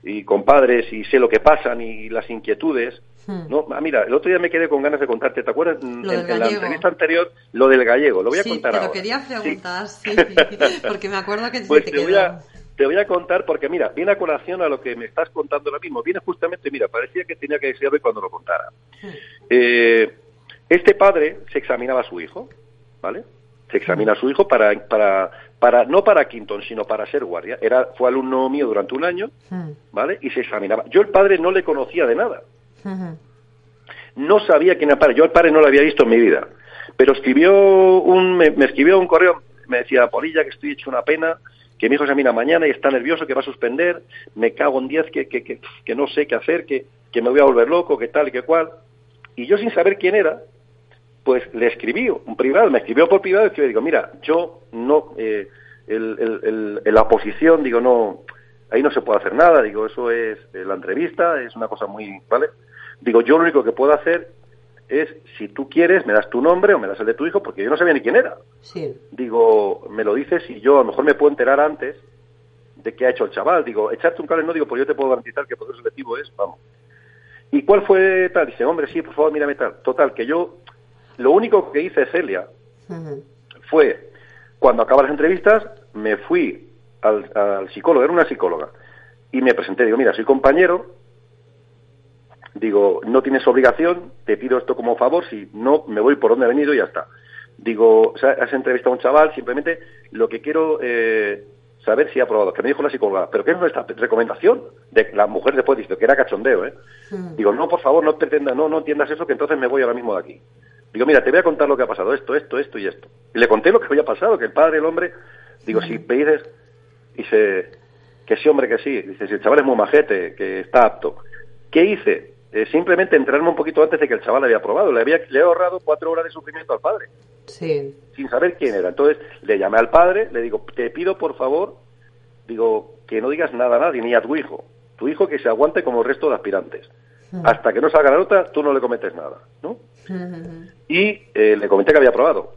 y con padres y sé lo que pasan y las inquietudes Hmm. No, ah, mira, el otro día me quedé con ganas de contarte, ¿te acuerdas? en, la entrevista anterior, lo del gallego, lo voy a contar lo
quería preguntar, sí. porque me acuerdo que
pues
te,
te, voy a, te voy a contar, porque mira, viene a colación a lo que me estás contando ahora mismo. Viene justamente, mira, parecía que tenía que decirlo cuando lo contara. Hmm. Eh, este padre se examinaba a su hijo, ¿vale? Se examina a su hijo para, para, para, no para Quinton, sino para ser guardia. Era, fue alumno mío durante un año, hmm. ¿vale? Y se examinaba. Yo el padre no le conocía de nada. No sabía quién era el padre. Yo al padre no lo había visto en mi vida. Pero escribió un, me, escribió un correo, me decía, Polilla, que estoy hecho una pena, que mi hijo se examina mañana y está nervioso, que va a suspender, me cago en diez, que, que, que, que no sé qué hacer, que, que me voy a volver loco, que tal y que cual. Y yo sin saber quién era, pues le escribí un privado, me escribió por privado y le digo, mira, yo no, eh, el, la oposición, digo, no, ahí no se puede hacer nada, digo, eso es eh, la entrevista, es una cosa muy, ¿vale? Digo, yo lo único que puedo hacer es, si tú quieres, me das tu nombre o me das el de tu hijo, porque yo no sabía ni quién era.
Sí.
Digo, me lo dices y yo a lo mejor me puedo enterar antes de qué ha hecho el chaval. Digo, echarte un cable no, digo, pues yo te puedo garantizar que el proceso selectivo es, vamos. ¿Y cuál fue tal? Dice, hombre, sí, por favor, mírame tal. Total, que yo, lo único que hice, Celia, fue, cuando acaban las entrevistas, me fui al, al psicólogo, era una psicóloga, y me presenté, digo, mira, soy compañero, Digo, no tienes obligación, te pido esto como favor, si no, me voy por donde he venido y ya está. Digo, has entrevistado a un chaval, simplemente lo que quiero eh, saber si ha aprobado, que me dijo la psicóloga, pero ¿qué es nuestra recomendación? De la mujer después dice que era cachondeo, ¿eh? Mm. Digo, no, por favor, no pretenda, no, no entiendas eso, que entonces me voy ahora mismo de aquí. Digo, mira, te voy a contar lo que ha pasado, esto, esto, esto y esto. Y le conté lo que había pasado, que el padre, el hombre, digo, si me dices, dice, que sí, hombre, que sí. Dice, si el chaval es muy majete, que está apto. ¿Qué hice? Eh, simplemente entrarme un poquito antes de que el chaval había aprobado. Le, había, le he ahorrado cuatro horas de sufrimiento al padre.
Sí.
Sin saber quién era. Entonces le llamé al padre, le digo, te pido por favor, digo, que no digas nada a nadie, ni a tu hijo. Tu hijo que se aguante como el resto de aspirantes. Hasta que no salga la nota, tú no le cometes nada, ¿no? Y eh, le comenté que había aprobado.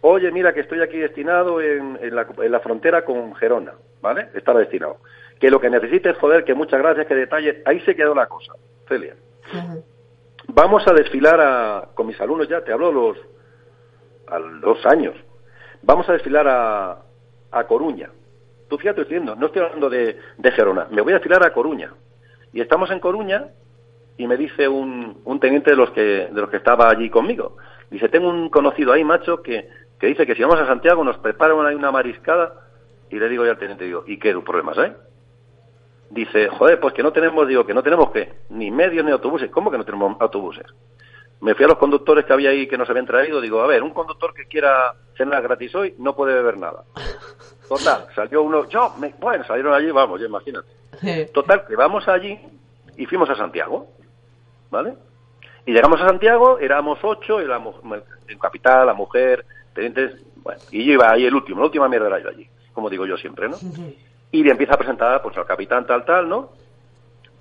Oye, mira que estoy aquí destinado en, la, en la frontera con Gerona, ¿vale? Estaba destinado. Que lo que necesites, joder, que muchas gracias, que detalle. Ahí se quedó la cosa. Celia. Vamos a desfilar con mis alumnos ya, te hablo los, a los años. Vamos a desfilar a, a Coruña. Tú fíjate, estoy diciendo, no estoy hablando de, de Gerona, me voy a desfilar a Coruña. Y estamos en Coruña y me dice un, un teniente de los que de los que estaba allí conmigo. Dice, tengo un conocido ahí, macho, que, que dice que si vamos a Santiago nos preparan ahí una mariscada. Y le digo yo al teniente, digo, ¿y qué problemas hay? dice, joder, pues que no tenemos, digo, que no tenemos que, ni medios ni autobuses. ¿Cómo que no tenemos autobuses? Me fui a los conductores que había ahí que nos habían traído, digo, a ver, un conductor que quiera cenar gratis hoy no puede beber nada. Total, salió uno, yo, me, bueno, salieron allí, vamos, ya imagínate. Total, que vamos allí y fuimos a Santiago, ¿vale? Y llegamos a Santiago, éramos ocho, y la, el capital, la mujer, tenientes, bueno, y yo iba ahí el último, la última mierda era yo allí, como digo yo siempre, ¿no? y le empieza a presentar pues al capitán tal tal, ¿no?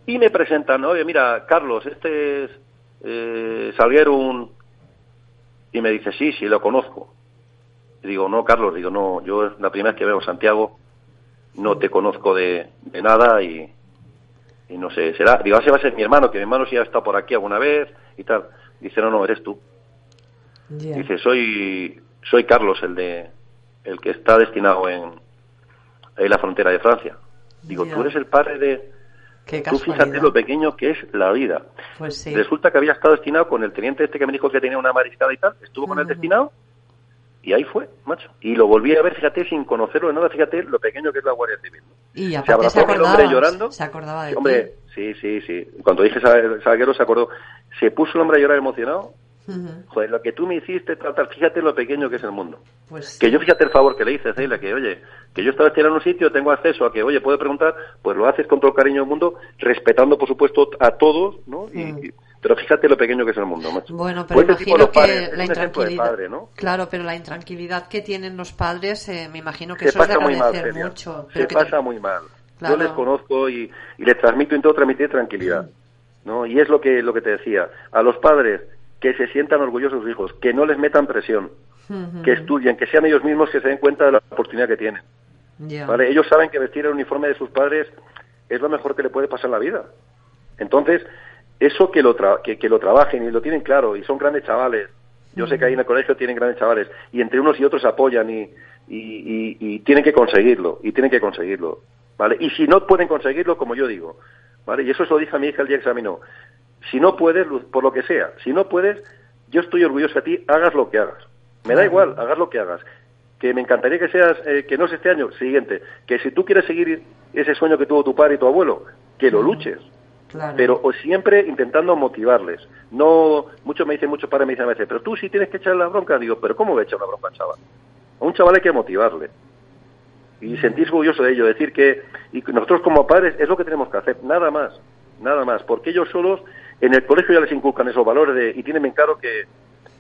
Y me presentan, oye, mira, Carlos, este es eh, Salguero y me dice, sí, sí, lo conozco. Y digo, no, Carlos, digo, no, yo es la primera vez que veo Santiago, no te conozco de, nada y, y no sé, será, digo, ese va a ser mi hermano, que mi hermano sí ha estado por aquí alguna vez y tal. Dice, no, no, eres tú. Dice, soy, soy Carlos, el de, el que está destinado en, en la frontera de Francia. Digo, tú eres el padre de, Tú fíjate lo pequeño que es la vida.
Pues
Resulta que había estado destinado con el teniente este que me dijo que tenía una mariscada y tal, estuvo con el destinado y ahí fue, macho. Y lo volví a ver, fíjate, sin conocerlo de nada, fíjate lo pequeño que es la Guardia Civil.
Y se, se acordaba,
hombre llorando.
Se acordaba de
Hombre, sí, sí, sí. Cuando dije Salguero se acordó. Se puso el hombre a llorar emocionado. Joder, lo que tú me hiciste, tal, tal, fíjate lo pequeño que es el mundo.
Pues
que yo fíjate el favor que le hice, Celia, que oye, que yo estaba en un sitio, tengo acceso a que, oye, puede preguntar, pues lo haces con todo el cariño del mundo, respetando, por supuesto, a todos, ¿no? y, pero fíjate lo pequeño que es el mundo, macho.
Bueno, pero pues imagino que la intranquilidad. Claro, pero la intranquilidad que tienen los padres, eh, me imagino que eso es de agradecer mucho.
se pasa muy mal. Yo les conozco y, les transmito, intento transmitir tranquilidad. ¿no? Y es lo que, lo que te decía. A los padres, que se sientan orgullosos de sus hijos, que no les metan presión, que estudien, que sean ellos mismos que se den cuenta de la oportunidad que tienen. ¿Vale? Ellos saben que vestir el uniforme de sus padres es lo mejor que le puede pasar en la vida. Entonces, eso que lo, que, lo trabajen y lo tienen claro y son grandes chavales. Yo sé que ahí en el colegio tienen grandes chavales y entre unos y otros apoyan y, y, tienen que conseguirlo y tienen que conseguirlo, ¿vale? Y si no pueden conseguirlo, como yo digo, ¿vale? Y eso se lo dije a mi hija el día que examinó. Si no puedes, por lo que sea, si no puedes, yo estoy orgulloso de ti, hagas lo que hagas. Me da igual, hagas lo que hagas. Que me encantaría que seas, eh, que no sea este año, siguiente. Que si tú quieres seguir ese sueño que tuvo tu padre y tu abuelo, que lo luches pero siempre intentando motivarles. No, muchos me dicen, muchos padres me dicen a veces, pero tú sí tienes que echar la bronca. Digo, pero ¿cómo voy a echar una bronca al chaval? A un chaval hay que motivarle. Y sentirse orgulloso de ello, decir que y nosotros como padres es lo que tenemos que hacer, nada más, nada más, porque ellos solos en el colegio ya les inculcan esos valores de, y tienen bien claro que,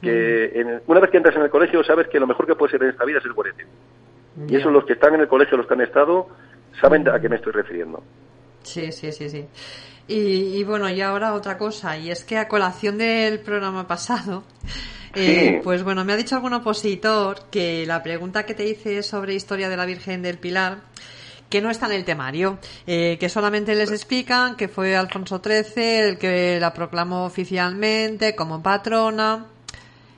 que una vez que entras en el colegio sabes que lo mejor que puede ser en esta vida es el guardia Y eso los que están en el colegio, los que han estado, saben a qué me estoy refiriendo.
Sí, sí, sí, sí. Y, bueno, y ahora otra cosa, y es que a colación del programa pasado, eh, pues bueno, me ha dicho algún opositor que la pregunta que te hice sobre historia de la Virgen del Pilar, que no está en el temario, eh, que solamente les explican que fue Alfonso XIII el que la proclamó oficialmente como patrona.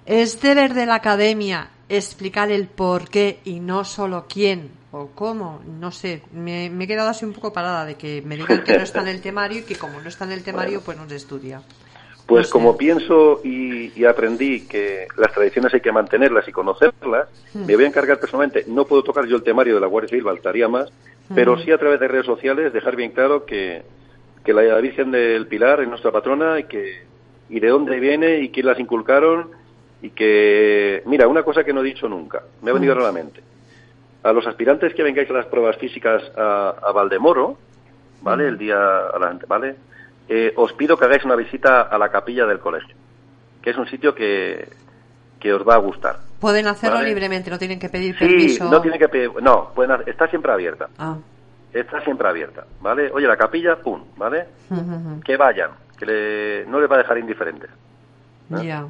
Es deber de la academia explicar el por qué y no solo quién o cómo, no sé, me, he quedado así un poco parada de que me digan que no está en el temario y que como no está en el temario, pues no se estudia.
Pues como pienso y, aprendí que las tradiciones hay que mantenerlas y conocerlas, hmm. me voy a encargar personalmente, no puedo tocar yo el temario de la Guardia Civil, faltaría más, pero hmm. sí a través de redes sociales dejar bien claro que, que la Virgen del Pilar es nuestra patrona y que y de dónde viene y quién las inculcaron y que, mira, una cosa que no he dicho nunca, me ha venido a la mente a los aspirantes que vengáis a las pruebas físicas a, Valdemoro, ¿vale? El día adelante, ¿vale? Eh, os pido que hagáis una visita a la capilla del colegio, que es un sitio que, que os va a gustar.
Pueden hacerlo libremente, no tienen que pedir permiso.
Sí, no tienen que pedir, no, pueden, está siempre abierta. Ah. Está siempre abierta, ¿vale? Oye, la capilla, pum, ¿vale? Que vayan, que no les va a dejar indiferentes.
¿eh? Ya.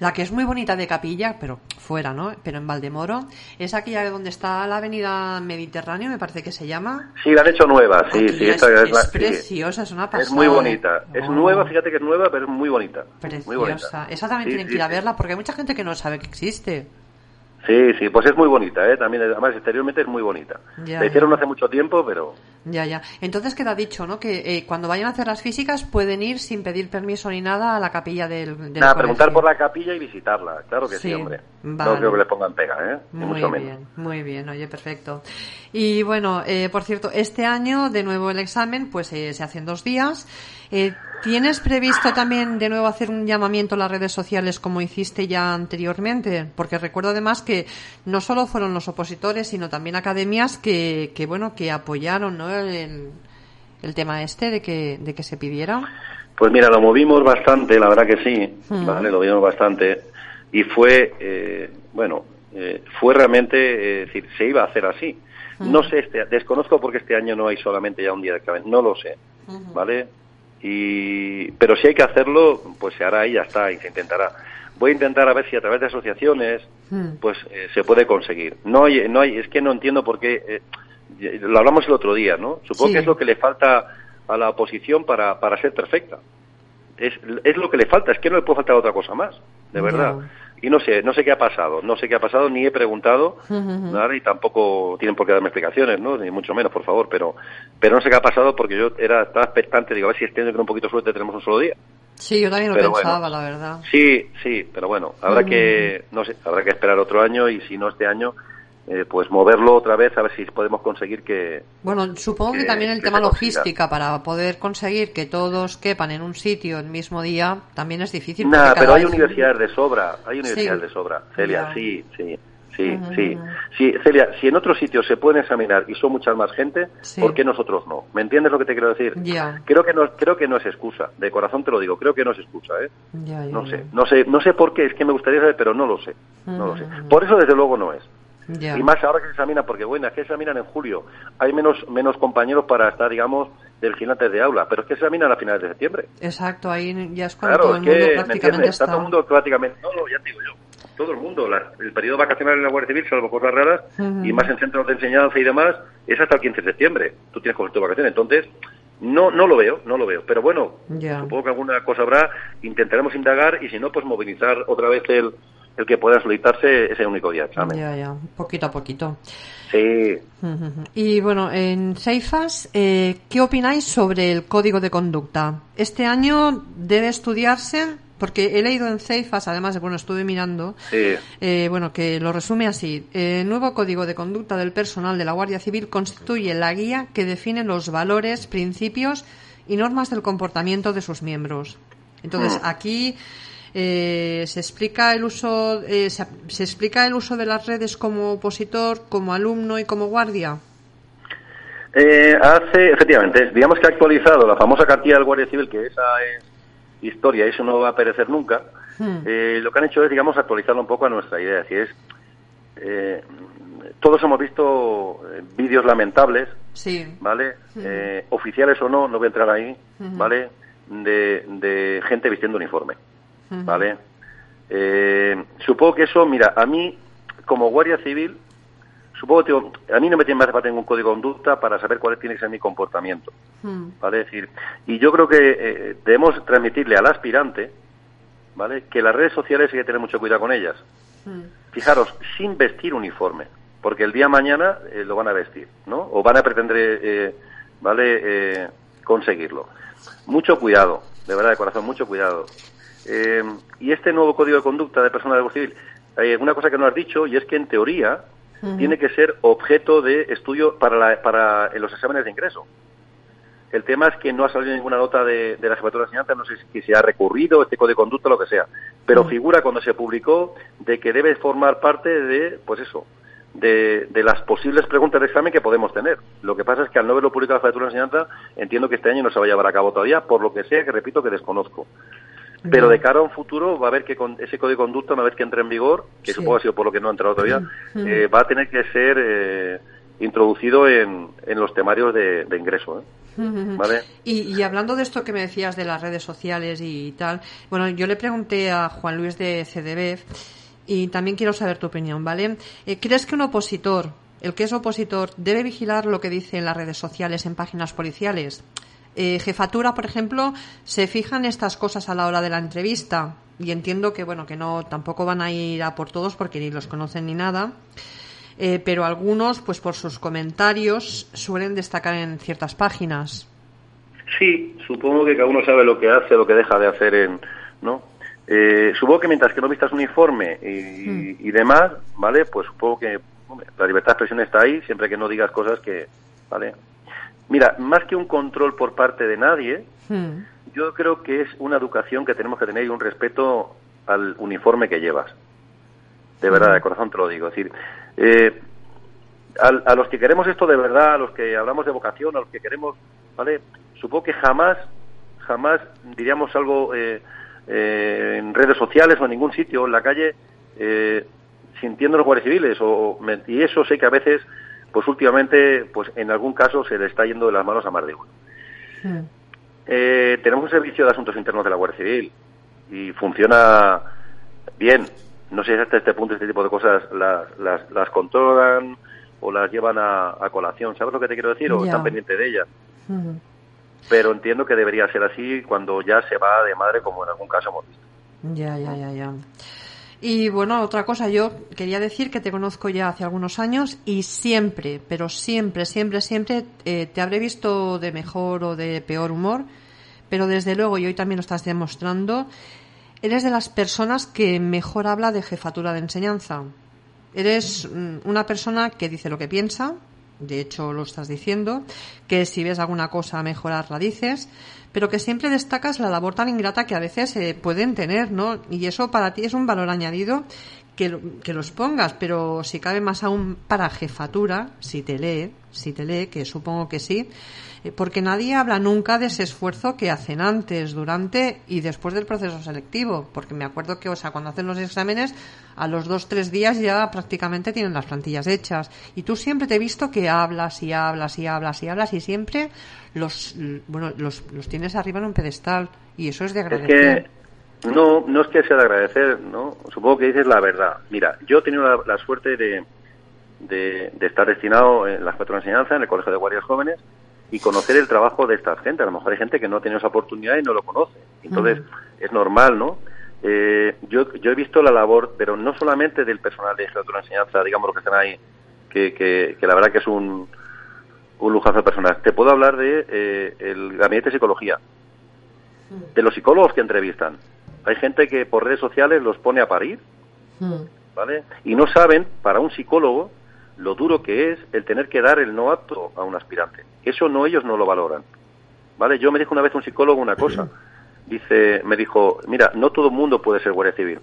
La que es muy bonita de capilla, pero fuera, ¿no? Pero en Valdemoro, es aquella donde está la avenida Mediterráneo, me parece que se llama.
Sí, la han hecho nueva, sí, sí.
Es, es, preciosa, es una pasada.
Es muy bonita. Es oh. nueva, fíjate que es nueva, pero es muy bonita.
Preciosa.
Muy bonita.
Esa también tienen que ir a verla porque hay mucha gente que no sabe que existe.
Sí, sí, pues es muy bonita, ¿eh? También, además, exteriormente es muy bonita. Ya, La hicieron hace mucho tiempo, pero...
Ya, ya. Entonces queda dicho, ¿no? Que eh, cuando vayan a hacer las físicas pueden ir sin pedir permiso ni nada a la capilla del, del
Nada, preguntar por la capilla y visitarla. Claro que sí, hombre. No creo que le pongan pega, ¿eh?
muy bien, muy bien. Oye, perfecto. Y bueno, eh, por cierto, este año, de nuevo el examen, pues eh, se hace en dos días. Eh, ¿Tienes previsto también de nuevo hacer un llamamiento a las redes sociales como hiciste ya anteriormente? Porque recuerdo además que no solo fueron los opositores, sino también academias que, que bueno, que apoyaron ¿no? el, el tema este de que, de que se pidiera.
Pues mira, lo movimos bastante, la verdad que sí, mm. ¿vale? Lo vimos bastante. Y fue, eh, bueno, eh, fue realmente, eh, decir, se iba a hacer así. Mm. No sé, este, desconozco porque este año no hay solamente ya un día de examen, no lo sé, ¿vale? Y, pero si hay que hacerlo, pues se hará y ya está, y se intentará. Voy a intentar a ver si a través de asociaciones, hmm. pues eh, se puede conseguir. No hay, no hay, es que no entiendo por qué, eh, lo hablamos el otro día, ¿no? Supongo que es lo que le falta a la oposición para, para ser perfecta. Es, es lo que le falta, es que no le puede faltar otra cosa más, de verdad. Y no sé, no sé qué ha pasado, no sé qué ha pasado, ni he preguntado, y tampoco tienen por qué darme explicaciones, ¿no? Ni mucho menos, por favor, pero, pero no sé qué ha pasado porque yo era, estaba expectante, digo, a ver si este año con un poquito de suerte tenemos un solo día.
Sí, yo también lo pensaba, la verdad.
Sí, sí, pero bueno, habrá que, no sé, habrá que esperar otro año y si no este año, eh, pues moverlo otra vez a ver si podemos conseguir que...
Bueno, supongo que, también el tema logística para poder conseguir que todos quepan en un sitio el mismo día también es difícil.
Nada, pero hay universidades de sobra, hay universidades de sobra, Celia, sí, sí. Sí, sí. sí. Celia, si en otros sitios se pueden examinar y son muchas más gente, ¿por qué nosotros no? ¿Me entiendes lo que te quiero decir? Creo que no creo que no es excusa, de corazón te lo digo, creo que no es excusa, ¿eh? no sé, no sé, no sé por qué, es que me gustaría saber, pero no lo sé. No lo sé. Por eso desde luego no es. Y más ahora que se examina, porque bueno, es que se examinan en julio. Hay menos, menos compañeros para estar, digamos, de vigilantes de aula, pero es que se examinan a finales de septiembre.
Exacto, ahí ya es cuando todo el mundo prácticamente está.
está. todo el mundo prácticamente, no, no, ya digo yo, todo el mundo, el periodo vacacional en la Guardia Civil, salvo cosas raras, y más en centros de enseñanza y demás, es hasta el 15 de septiembre. Tú tienes cobertura de vacaciones, entonces no, no lo veo, no lo veo. Pero bueno, supongo que alguna cosa habrá, intentaremos indagar y si no, pues movilizar otra vez el, el que pueda solicitarse ese único día examen.
Ya, ya, poquito a poquito.
Sí.
Y bueno, en Ceifas, eh, ¿qué opináis sobre el código de conducta? Este año debe estudiarse, porque he leído en Ceifas, además, bueno, estuve mirando, eh, bueno, que lo resume así. El nuevo código de conducta del personal de la Guardia Civil constituye la guía que define los valores, principios y normas del comportamiento de sus miembros. Entonces, mm. aquí eh, se explica el uso eh, se, explica el uso de las redes como opositor, como alumno y como guardia.
Eh, hace, efectivamente, digamos que ha actualizado la famosa cartilla del Guardia Civil, que esa es historia, eso no va a perecer nunca. Hmm. Eh, lo que han hecho es, digamos, actualizarlo un poco a nuestra idea. Así es, todos hemos visto vídeos lamentables,
sí.
¿vale? Hmm. oficiales o no, no voy a entrar ahí, hmm. ¿vale? De, de gente vistiendo uniforme. ¿Vale? Eh, supongo que eso, mira, a mí, como guardia civil, supongo que a mí no me tiene más falta ningún código de conducta para saber cuál tiene que ser mi comportamiento, ¿vale? decir, y yo creo que eh, debemos transmitirle al aspirante, ¿vale? Que las redes sociales hay que tener mucho cuidado con ellas. Fijaros, sin vestir uniforme, porque el día mañana eh, lo van a vestir, ¿no? O van a pretender, ¿vale? conseguirlo. Mucho cuidado, de verdad, de corazón, mucho cuidado. Eh, y este nuevo código de conducta de personal de Guardia Civil, hay una cosa que no has dicho y es que en teoría tiene que ser objeto de estudio para, para los exámenes de ingreso. El tema es que no ha salido ninguna nota de, la Jefatura de Enseñanza, no sé si se ha recurrido este código de conducta o lo que sea, pero figura cuando se publicó de que debe formar parte de, pues eso, de, de, las posibles preguntas de examen que podemos tener. Lo que pasa es que al no verlo publicado la Jefatura de Enseñanza, entiendo que este año no se va a llevar a cabo todavía, por lo que sea, que repito que desconozco. Pero de cara a un futuro va a haber que con ese código de conducta, una vez que entre en vigor, que supongo ha sido por lo que no ha entrado todavía, eh, va a tener que ser eh, introducido en, en, los temarios de, ingreso. ¿eh? ¿Vale?
Y, hablando de esto que me decías de las redes sociales y tal, bueno, yo le pregunté a Juan Luis de CDB y también quiero saber tu opinión, ¿vale? ¿Crees que un opositor, el que es opositor, debe vigilar lo que dice en las redes sociales, en páginas policiales? Eh, jefatura, por ejemplo, se fijan estas cosas a la hora de la entrevista y entiendo que bueno que no tampoco van a ir a por todos porque ni los conocen ni nada. Eh, pero algunos, pues por sus comentarios, suelen destacar en ciertas páginas.
Sí, supongo que cada uno sabe lo que hace, lo que deja de hacer, en, ¿no? Eh, supongo que mientras que no vistas un informe y, hmm. y demás, ¿vale? Pues supongo que la libertad de expresión está ahí, siempre que no digas cosas que, ¿vale? Mira, más que un control por parte de nadie, hmm. yo creo que es una educación que tenemos que tener y un respeto al uniforme que llevas. De verdad, hmm. de corazón te lo digo. Es decir, eh, a, los que queremos esto de verdad, a los que hablamos de vocación, a los que queremos, ¿vale? Supongo que jamás, jamás diríamos algo eh, eh, en redes sociales o en ningún sitio, en la calle, sintiendo los guardias civiles. O, y eso sé que a veces pues últimamente, pues en algún caso se le está yendo de las manos a más de uno. Hmm. Eh, tenemos un servicio de asuntos internos de la Guardia Civil y funciona bien. No sé si hasta este punto este tipo de cosas las, las, controlan o las llevan a, colación. ¿Sabes lo que te quiero decir? O están pendientes de ellas.
Hmm.
pero entiendo que debería ser así cuando ya se va de madre, como en algún caso hemos visto.
Ya, ya, ya, ya. Y bueno, otra cosa, yo quería decir que te conozco ya hace algunos años y siempre, pero siempre, siempre, siempre eh, te habré visto de mejor o de peor humor, pero desde luego, y hoy también lo estás demostrando, eres de las personas que mejor habla de jefatura de enseñanza. Eres mm, una persona que dice lo que piensa, de hecho lo estás diciendo, que si ves alguna cosa mejorar la dices, pero que siempre destacas la labor tan ingrata que a veces eh, pueden tener, ¿no? Y eso para ti es un valor añadido que, que los pongas, pero si cabe más aún para jefatura, si te lee, si te lee, que supongo que sí, porque nadie habla nunca de ese esfuerzo que hacen antes, durante y después del proceso selectivo, porque me acuerdo que, o sea, cuando hacen los exámenes, a los dos, tres días ya prácticamente tienen las plantillas hechas. Y tú siempre te he visto que hablas y hablas y hablas y hablas y siempre los, bueno, los, los tienes arriba en un pedestal y eso es de agradecer.
no, no es que sea de agradecer, ¿no? Supongo que dices la verdad. Mira, yo he tenido la, suerte de, de, estar destinado en la escuela de enseñanza, en el Colegio de Guardias Jóvenes, y conocer el trabajo de esta gente. A lo mejor hay gente que no ha tenido esa oportunidad y no lo conoce. Entonces, es normal, ¿no? Eh, yo, yo he visto la labor, pero no solamente del personal de la enseñanza, digamos, los que están ahí, que, que, la verdad que es un, un lujazo personal. Te puedo hablar de eh, el gabinete de psicología, de los psicólogos que entrevistan. Hay gente que por redes sociales los pone a parir, ¿vale? Y no saben, para un psicólogo, lo duro que es el tener que dar el no apto a un aspirante. Eso no ellos no lo valoran. ¿Vale? Yo me dijo una vez un psicólogo una cosa. Dice, me dijo, mira, no todo el mundo puede ser guardia civil,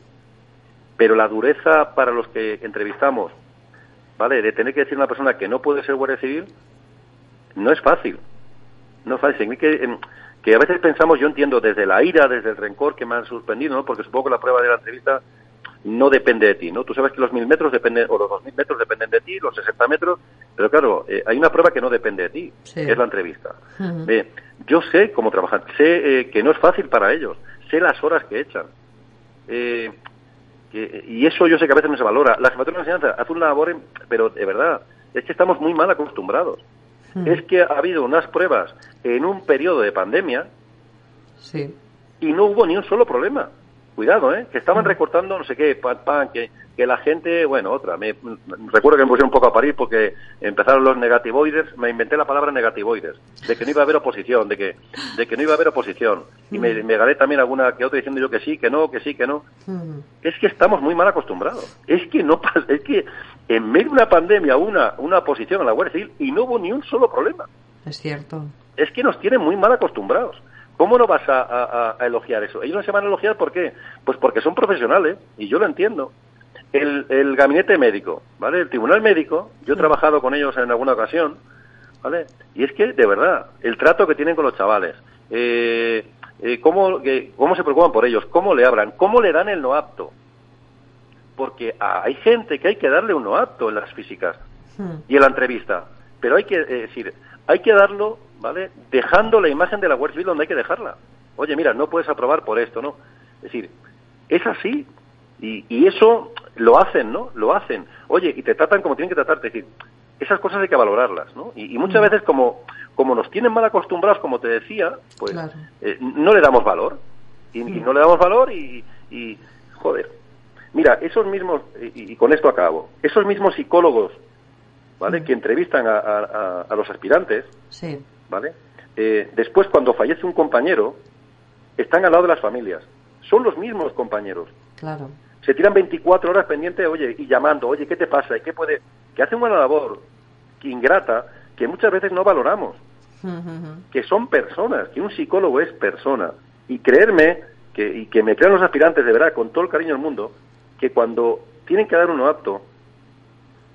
pero la dureza para los que entrevistamos, ¿vale? De tener que decir a una persona que no puede ser guardia civil, no es fácil. No es fácil. Que, em, que a veces pensamos, yo entiendo, desde la ira, desde el rencor que me han suspendido, ¿no? Porque supongo que la prueba de la entrevista no depende de ti, ¿no? Tú sabes que los mil metros dependen, o los dos mil metros dependen de ti, los 60 metros, pero claro, eh, hay una prueba que no depende de ti, que es la entrevista. yo sé cómo trabajar, sé eh, que no es fácil para ellos, sé las horas que echan. Eh, y eso yo sé que a veces no se valora. La Jefatura de Enseñanza hace una labor, pero de verdad, es que estamos muy mal acostumbrados. Es que ha habido unas pruebas en un periodo de pandemia y no hubo ni un solo problema cuidado, ¿eh? Que estaban mm. recortando no sé qué, pan, pan, que, que la gente, bueno, otra, me, recuerdo que me pusieron un poco a parir porque empezaron los negativoides, me inventé la palabra negativoides, de que no iba a haber oposición, de que, de que no iba a haber oposición, y me, mm. me gané también alguna que otra diciendo yo que sí, que no, que sí, que no. Mm. Es que estamos muy mal acostumbrados, es que no es que en medio de una pandemia una, una oposición a la Guardia Civil y no hubo ni un solo problema.
Es cierto.
Es que nos tienen muy mal acostumbrados. ¿Cómo no vas a, elogiar eso? Ellos no se van a elogiar ¿por qué? Pues porque son profesionales, y yo lo entiendo. El, gabinete médico, ¿vale? El tribunal médico, yo he trabajado con ellos en alguna ocasión, ¿vale? Y es que, de verdad, el trato que tienen con los chavales, eh, eh, cómo, cómo se preocupan por ellos, cómo le hablan, cómo le dan el no apto. Porque hay gente que hay que darle un no apto en las físicas hmm. y en la entrevista. Pero hay que eh, decir, hay que darlo ¿vale? Dejando la imagen de la Guardia Civil donde hay que dejarla. Oye, mira, no puedes aprobar por esto, ¿no? Es decir, es así. Y, y eso lo hacen, ¿no? Lo hacen. Oye, y te tratan como tienen que tratarte. Es decir, esas cosas hay que valorarlas, ¿no? Y, muchas mm. veces como, como nos tienen mal acostumbrados, como te decía, pues eh, no le damos valor. Y, mm. no le damos valor y, y joder. Mira, esos mismos, y, con esto acabo, esos mismos psicólogos, ¿vale? Que entrevistan a, a, a los aspirantes, sí. ¿vale? Eh, después, cuando fallece un compañero, están al lado de las familias. Son los mismos compañeros.
Claro.
Se tiran 24 horas pendientes, oye, y llamando, oye, ¿qué te pasa? ¿Y qué puede...? Que hacen una labor ingrata que muchas veces no valoramos. Que son personas, que un psicólogo es persona. Y creerme, que, y que me crean los aspirantes de verdad, con todo el cariño del mundo, que cuando tienen que dar uno apto,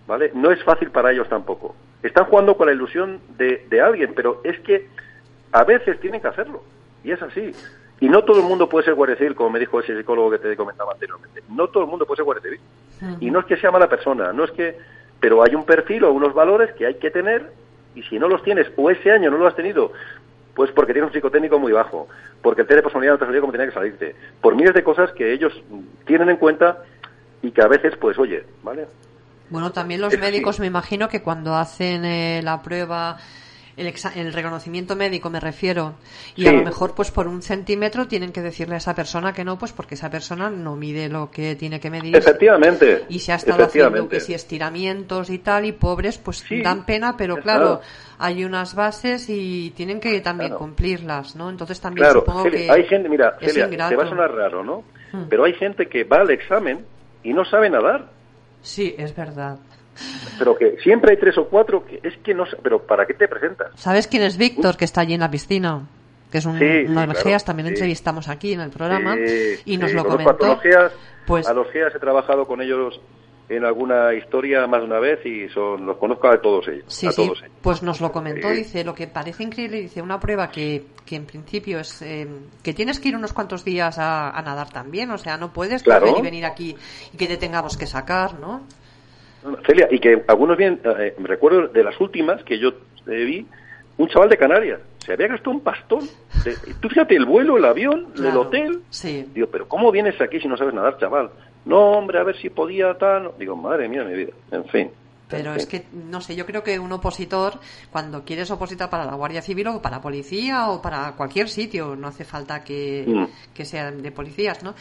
¿vale? No es fácil para ellos tampoco están jugando con la ilusión de, de alguien, pero es que a veces tienen que hacerlo. Y es así. Y no todo el mundo puede ser guardia civil, como me dijo ese psicólogo que te comentaba anteriormente. No todo el mundo puede ser guardia civil. Y no es que sea mala persona, no es que... Pero hay un perfil o unos valores que hay que tener y si no los tienes o ese año no lo has tenido, pues porque tienes un psicotécnico muy bajo, porque el test de personalidad no te salió como tenía que salirte, por miles de cosas que ellos tienen en cuenta y que a veces, pues oye, ¿vale?
Bueno, también los médicos me imagino que cuando hacen eh, la prueba el, el, reconocimiento médico me refiero y a lo mejor pues por un centímetro tienen que decirle a esa persona que no pues porque esa persona no mide lo que tiene que medir.
Efectivamente
y se ha estado haciendo que si estiramientos y tal y pobres pues dan pena pero claro hay unas bases y tienen que también cumplirlas no entonces también supongo que
hay gente mira Celia, te va a sonar raro no hmm. pero hay gente que va al examen y no sabe nadar
sí es verdad
pero que siempre hay tres o cuatro que es que no pero ¿para qué te presentas?
¿Sabes quién es Víctor que está allí en la piscina? Que es un, sí, también entrevistamos aquí en el programa y nos lo comentó.
A los, pues, a los GEAS he trabajado con ellos en alguna historia más de una vez y son, los conozco a todos ellos.
Sí, sí, pues nos lo comentó, dice, lo que parece increíble, dice, una prueba que, que en principio es eh, que tienes que ir unos cuantos días a, nadar también, o sea, no puedes claro. y venir aquí y que te tengamos que sacar, ¿no?
Celia, y que algunos bien, eh, me recuerdo de las últimas que yo eh, vi, un chaval de Canarias, se había gastado un pastón. tú fíjate, el vuelo, el avión, el hotel.
Sí.
Digo, pero ¿cómo vienes aquí si no sabes nadar, chaval? No, hombre, a ver si podía tal. Digo, madre mía, mi vida. En fin.
Pero es que, no sé, yo creo que un opositor, cuando quieres opositar para la Guardia Civil o para policía o para cualquier sitio, no hace falta que, mm. que sean de policías, ¿no?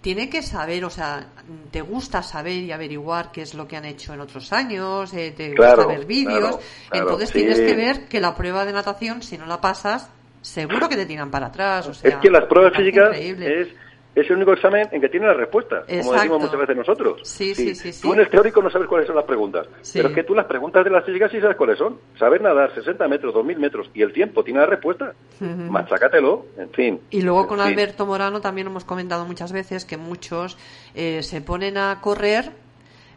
tiene que saber, o sea, te gusta saber y averiguar qué es lo que han hecho en otros años, eh, te gusta ver vídeos, entonces tienes que ver que la prueba de natación, si no la pasas, seguro que te tiran para atrás. O sea,
es que las pruebas físicas es es el único examen en que tiene la respuesta, como decimos muchas veces nosotros.
Sí, sí, sí,
tú en el teórico no sabes cuáles son las preguntas, pero es que tú las preguntas de las físicas sí sabes cuáles son. Saber nadar 60 metros, 2000 metros y el tiempo tiene la respuesta. Machácatelo, en fin.
Y luego con Alberto Morano también hemos comentado muchas veces que muchos eh, se ponen a correr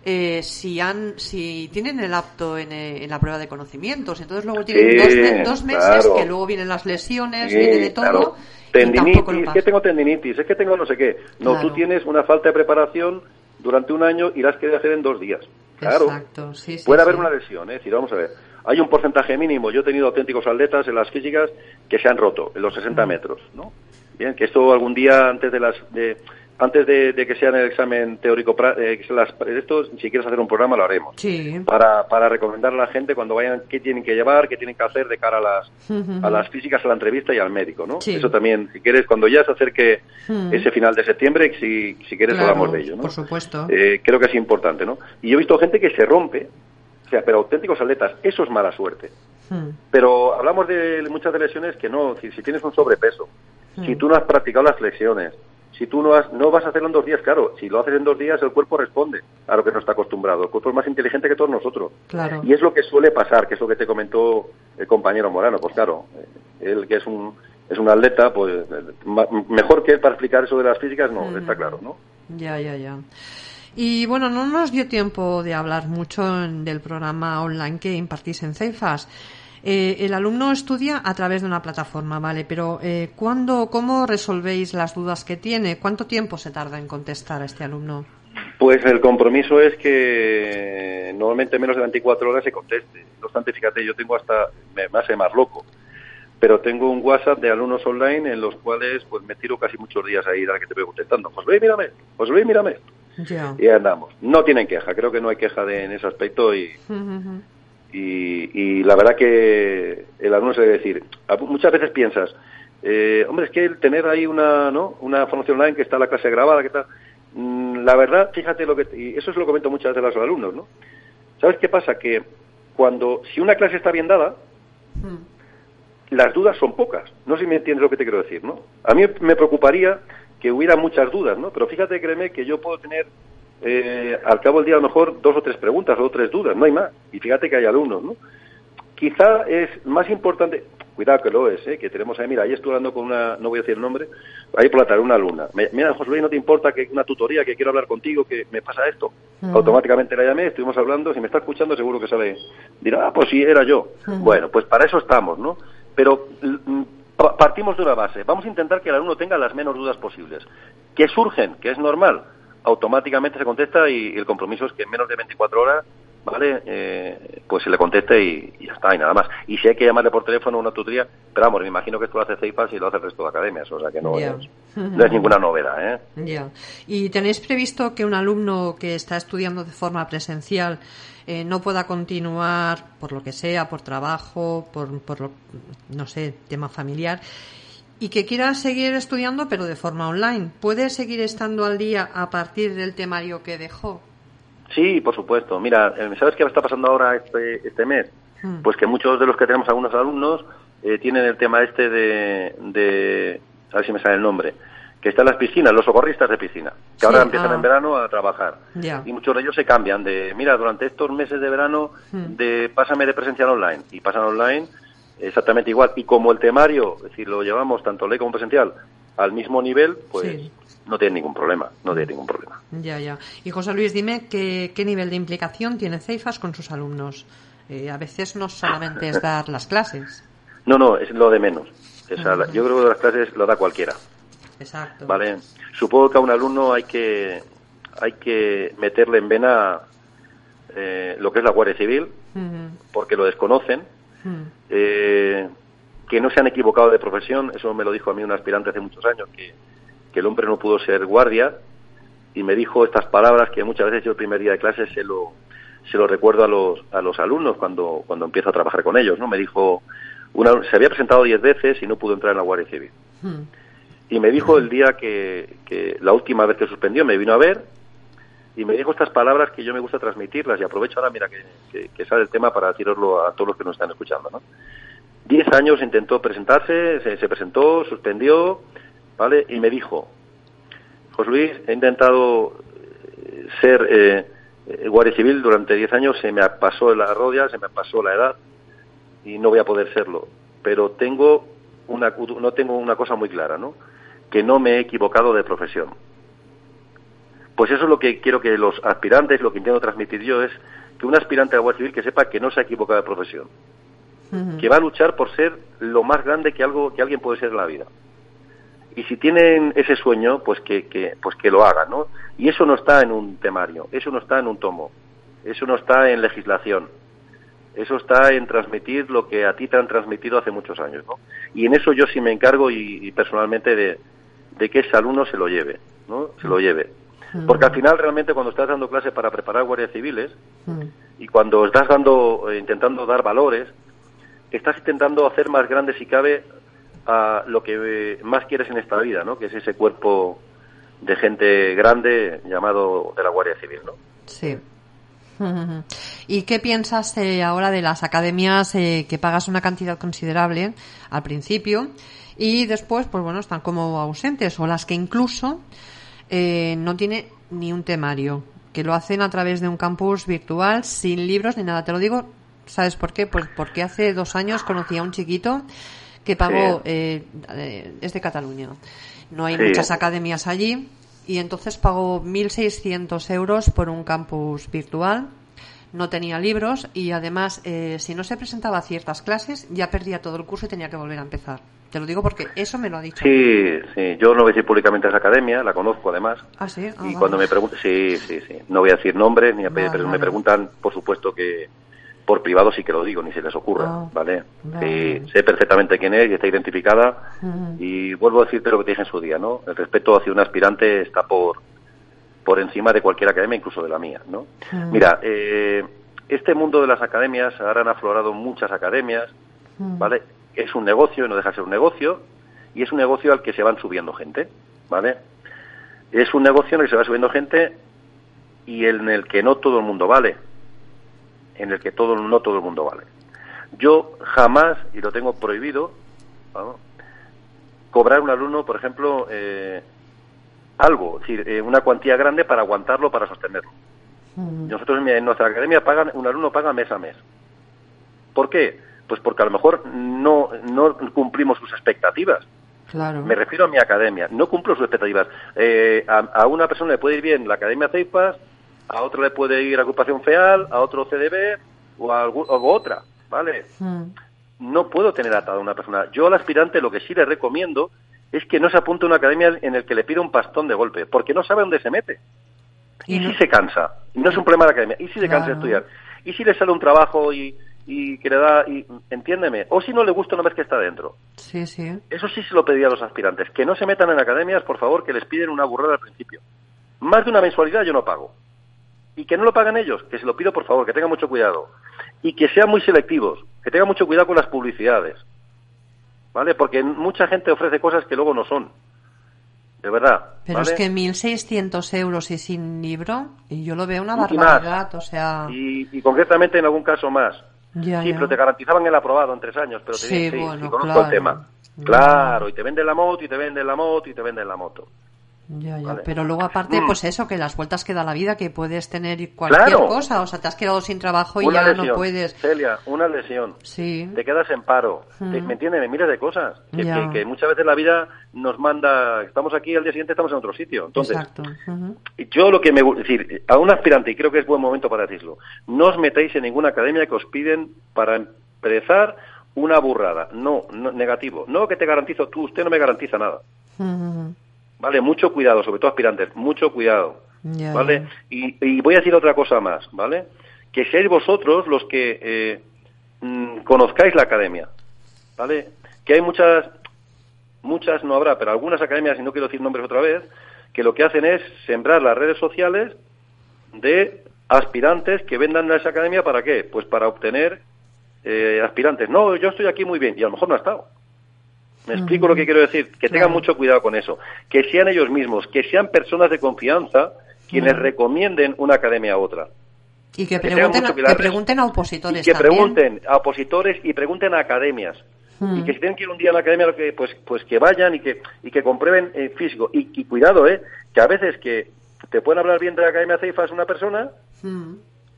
eh, si han si tienen el apto en, eh, en, la prueba de conocimientos. Entonces luego tienen dos, meses que luego vienen las lesiones viene de todo
Tendinitis, es que tengo tendinitis, es que tengo no sé qué. No, tú tienes una falta de preparación durante un año y las quieres hacer en dos días. Claro.
Exacto, sí,
Puede haber una lesión, ¿eh? decir, vamos a ver. Hay un porcentaje mínimo. Yo he tenido auténticos atletas en las físicas que se han roto en los 60 metros, ¿no? Bien, que esto algún día antes de las de, antes de, que sea el examen teórico, eh, las, esto, si quieres hacer un programa, lo haremos.
Sí.
Para, para recomendar a la gente cuando vayan qué tienen que llevar, qué tienen que hacer de cara a las, a las físicas, a la entrevista y al médico, ¿no? Eso también, si quieres, cuando ya se acerque ese final de septiembre, si, si quieres hablamos de ello, ¿no?
Por supuesto.
Eh, creo que es importante, ¿no? Y yo he visto gente que se rompe, o sea, pero auténticos atletas, eso es mala suerte. Pero hablamos de muchas de lesiones que no, si, si tienes un sobrepeso, si tú no has practicado las flexiones, si tú no, has, no vas a hacerlo en dos días, claro, si lo haces en dos días el cuerpo responde a lo que no está acostumbrado. El cuerpo es más inteligente que todos nosotros.
Claro.
Y es lo que suele pasar, que es lo que te comentó el compañero Morano. Pues claro, él que es un, es un atleta, pues mejor que él para explicar eso de las físicas, no, mm. está claro, ¿no?
Ya, ya, ya. Y bueno, no nos dio tiempo de hablar mucho del programa online que impartís en Ceifas. Eh, el alumno estudia a través de una plataforma, ¿vale? Pero eh, ¿cuándo, ¿cómo resolvéis las dudas que tiene? ¿Cuánto tiempo se tarda en contestar a este alumno?
Pues el compromiso es que normalmente menos de 24 horas se conteste. No obstante, fíjate, yo tengo hasta, me, hace más loco, pero tengo un WhatsApp de alumnos online en los cuales pues me tiro casi muchos días ahí a que te voy contestando. Pues ve, mírame, pues ve, mírame. Y andamos. No tienen queja, creo que no hay queja de, en ese aspecto y, y, la verdad que el alumno se debe decir, muchas veces piensas, eh, hombre, es que el tener ahí una, ¿no? una formación online que está la clase grabada, que tal, mm, la verdad, fíjate lo que, y eso es lo comento muchas veces a los alumnos, ¿no? ¿Sabes qué pasa? Que cuando, si una clase está bien dada, hmm. las dudas son pocas. No sé si me entiendes lo que te quiero decir, ¿no? A mí me preocuparía que hubiera muchas dudas, ¿no? Pero fíjate, créeme, que yo puedo tener eh, al cabo del día a lo mejor dos o tres preguntas o tres dudas, no hay más. Y fíjate que hay alumnos, ¿no? Quizá es más importante, cuidado que lo es, ¿eh? que tenemos ahí, mira, ahí estoy hablando con una, no voy a decir el nombre, ahí por la tarde una alumna. mira, José Luis, no te importa que una tutoría, que quiero hablar contigo, que me pasa esto. Automáticamente la llamé, estuvimos hablando, si me está escuchando seguro que sabe, dirá, ah, pues sí, era yo. Bueno, pues para eso estamos, ¿no? Pero mm, partimos de una base, vamos a intentar que el alumno tenga las menos dudas posibles. Que surgen, que es normal, automáticamente se contesta y el compromiso es que en menos de 24 horas ¿vale? Eh, pues se le conteste y, ya está, y nada más. Y si hay que llamarle por teléfono a una tutoría, pero vamos, me imagino que esto lo hace CEIPAS y lo hace el resto de academias, o sea que no, es, no es ninguna novedad, ¿eh?
Ya. ¿Y tenéis previsto que un alumno que está estudiando de forma presencial eh, no pueda continuar por lo que sea, por trabajo, por, por no sé, tema familiar, y que quiera seguir estudiando pero de forma online, ¿puede seguir estando al día a partir del temario que dejó?
Sí, por supuesto. Mira, eh, ¿sabes qué está pasando ahora este, este mes? Hmm. Pues que muchos de los que tenemos algunos alumnos eh, tienen el tema este de, de, a ver si me sale el nombre, que están las piscinas, los socorristas de piscina, que ahora empiezan ah. en verano a trabajar. Y muchos de ellos se cambian de, mira, durante estos meses de verano, hmm. de pásame de presencial online, y pasan online exactamente igual. Y como el temario, es decir, lo llevamos tanto ley como presencial al mismo nivel, pues no tiene ningún problema, no tiene ningún problema.
Ya, ya. Y José Luis, dime qué, qué nivel de implicación tiene CEIFAS con sus alumnos. Eh, a veces no solamente es dar las clases.
No, no, es lo de menos. Yo creo que las clases lo da cualquiera.
Exacto.
Vale. Supongo que a un alumno hay que hay que meterle en vena eh, lo que es la Guardia Civil, porque lo desconocen. Eh, que no se han equivocado de profesión, eso me lo dijo a mí un aspirante hace muchos años, que que el hombre no pudo ser guardia y me dijo estas palabras que muchas veces yo el primer día de clase se lo, se lo recuerdo a los, a los alumnos cuando, cuando empiezo a trabajar con ellos, ¿no? Me dijo, una, se había presentado diez veces y no pudo entrar en la Guardia Civil. Hmm. Y me dijo el día que, que la última vez que suspendió me vino a ver y me dijo estas palabras que yo me gusta transmitirlas y aprovecho ahora, mira, que, sale el tema para deciroslo a todos los que nos están escuchando, ¿no? Diez años intentó presentarse, se, se presentó, suspendió, ¿vale? Y me dijo, José Luis, he intentado eh, ser eh, guardia civil durante 10 años, se me pasó la rodilla, se me pasó la edad y no voy a poder serlo. Pero tengo una, no tengo una cosa muy clara, ¿no? Que no me he equivocado de profesión. Pues eso es lo que quiero que los aspirantes, lo que intento transmitir yo es que un aspirante a la Guardia Civil que sepa que no se ha equivocado de profesión, que va a luchar por ser lo más grande que algo que alguien puede ser en la vida y si tienen ese sueño, pues que, que, pues que lo hagan, ¿no? Y eso no está en un temario, eso no está en un tomo, eso no está en legislación, eso está en transmitir lo que a ti te han transmitido hace muchos años, ¿no? Y en eso yo sí me encargo y, personalmente de, de, que ese alumno se lo lleve, ¿no? Se lo lleve. Mm. Porque al final realmente cuando estás dando clases para preparar guardias civiles mm. y cuando estás dando, eh, intentando dar valores, estás intentando hacer más grande si cabe a lo que más quieres en esta vida, ¿no? Que es ese cuerpo de gente grande llamado de la Guardia Civil, ¿no?
Sí. ¿Y qué piensas eh, ahora de las academias eh, que pagas una cantidad considerable al principio y después, pues bueno, están como ausentes o las que incluso eh, no tiene ni un temario, que lo hacen a través de un campus virtual sin libros ni nada? Te lo digo, ¿sabes por qué? Pues porque hace dos años conocí a un chiquito que pagó, eh, es de Cataluña. No hay muchas academias allí y entonces pagó 1.600 euros por un campus virtual. No tenía libros y además, eh, si no se presentaba a ciertas clases, ya perdía todo el curso y tenía que volver a empezar. Te lo digo porque eso me lo ha dicho.
Sí, sí. Yo no voy a decir públicamente a esa academia, la conozco además.
Ah, sí. Ah,
y cuando me preguntan, sí, sí, sí. No voy a decir nombres, ni a pero me preguntan, por supuesto, que, por privado sí que lo digo, ni se les ocurra, ah, ¿vale? sé perfectamente quién es y está identificada y vuelvo a decirte lo que te dije en su día, ¿no? El respeto hacia un aspirante está por, por encima de cualquier academia, incluso de la mía, ¿no? Mira, eh, este mundo de las academias, ahora han aflorado muchas academias, ¿vale? Es un negocio, no deja de ser un negocio, y es un negocio al que se van subiendo gente, ¿vale? Es un negocio en el que se va subiendo gente y en el que no todo el mundo vale en el que todo no todo el mundo vale. Yo jamás, y lo tengo prohibido, cobrar un alumno, por ejemplo, eh, algo, es decir, eh, una cuantía grande para aguantarlo, para sostenerlo. Nosotros en nuestra academia pagan, un alumno paga mes a mes. ¿Por qué? Pues porque a lo mejor no, no cumplimos sus expectativas.
Claro.
Me refiero a mi academia, no cumplo sus expectativas. Eh, a, una persona le puede ir bien la academia CEIPAS, a otro le puede ir a ocupación feal, a otro CDB o a, otra, ¿vale? Hmm. No puedo tener atado a una persona. Yo al aspirante lo que sí le recomiendo es que no se apunte a una academia en el que le pida un pastón de golpe, porque no sabe dónde se mete. Y, si se cansa, no es un problema de la academia, y si se cansa de estudiar. ¿Y si le sale un trabajo y, y que le da, y, entiéndeme, o si no le gusta una vez que está dentro.
Sí, sí.
Eso sí se lo pedía a los aspirantes, que no se metan en academias, por favor, que les piden una burrada al principio. Más de una mensualidad yo no pago. Y que no lo pagan ellos, que se lo pido por favor, que tengan mucho cuidado. Y que sean muy selectivos, que tengan mucho cuidado con las publicidades. ¿Vale? Porque mucha gente ofrece cosas que luego no son. De verdad.
Pero es que 1.600 euros y sin libro, y yo lo veo una barbaridad, o sea...
Y, concretamente en algún caso más. Sí, pero te garantizaban el aprobado en tres años, pero te sí, bueno, conozco el tema. Claro, y te venden la moto, y te venden la moto, y te venden la moto.
Ya, ya. Pero luego aparte, mm. pues eso, que las vueltas que da la vida, que puedes tener cualquier cosa, o sea, te has quedado sin trabajo y ya no puedes.
Celia, una lesión.
Sí.
Te quedas en paro. Mm. ¿Me entiendes? Me miras de cosas. Que, muchas veces la vida nos manda, estamos aquí, al día siguiente estamos en otro sitio. Entonces,
Exacto.
yo lo que me decir, a un aspirante, y creo que es buen momento para decirlo, no os metéis en ninguna academia que os piden para empezar una burrada. No, no negativo. No que te garantizo tú, usted no me garantiza nada. ¿Vale? Mucho cuidado, sobre todo aspirantes, mucho cuidado, ¿vale? Y, voy a decir otra cosa más, ¿vale? Que seáis vosotros los que eh, mm, conozcáis la academia, ¿vale? Que hay muchas, muchas no habrá, pero algunas academias, y no quiero decir nombres otra vez, que lo que hacen es sembrar las redes sociales de aspirantes que vendan a esa academia para qué? Pues para obtener eh, aspirantes. No, yo estoy aquí muy bien, y a lo mejor no ha estado. Me explico lo que quiero decir, que tengan mucho cuidado con eso, que sean ellos mismos, que sean personas de confianza quienes recomienden una academia a otra.
Y que pregunten, a, que pregunten a opositores.
Y que pregunten a opositores y pregunten a academias. Y que si tienen que ir un día a la academia, pues, pues que vayan y que, y que comprueben en físico. Y, cuidado, ¿eh? Que a veces que te pueden hablar bien de la academia CEIFAS una persona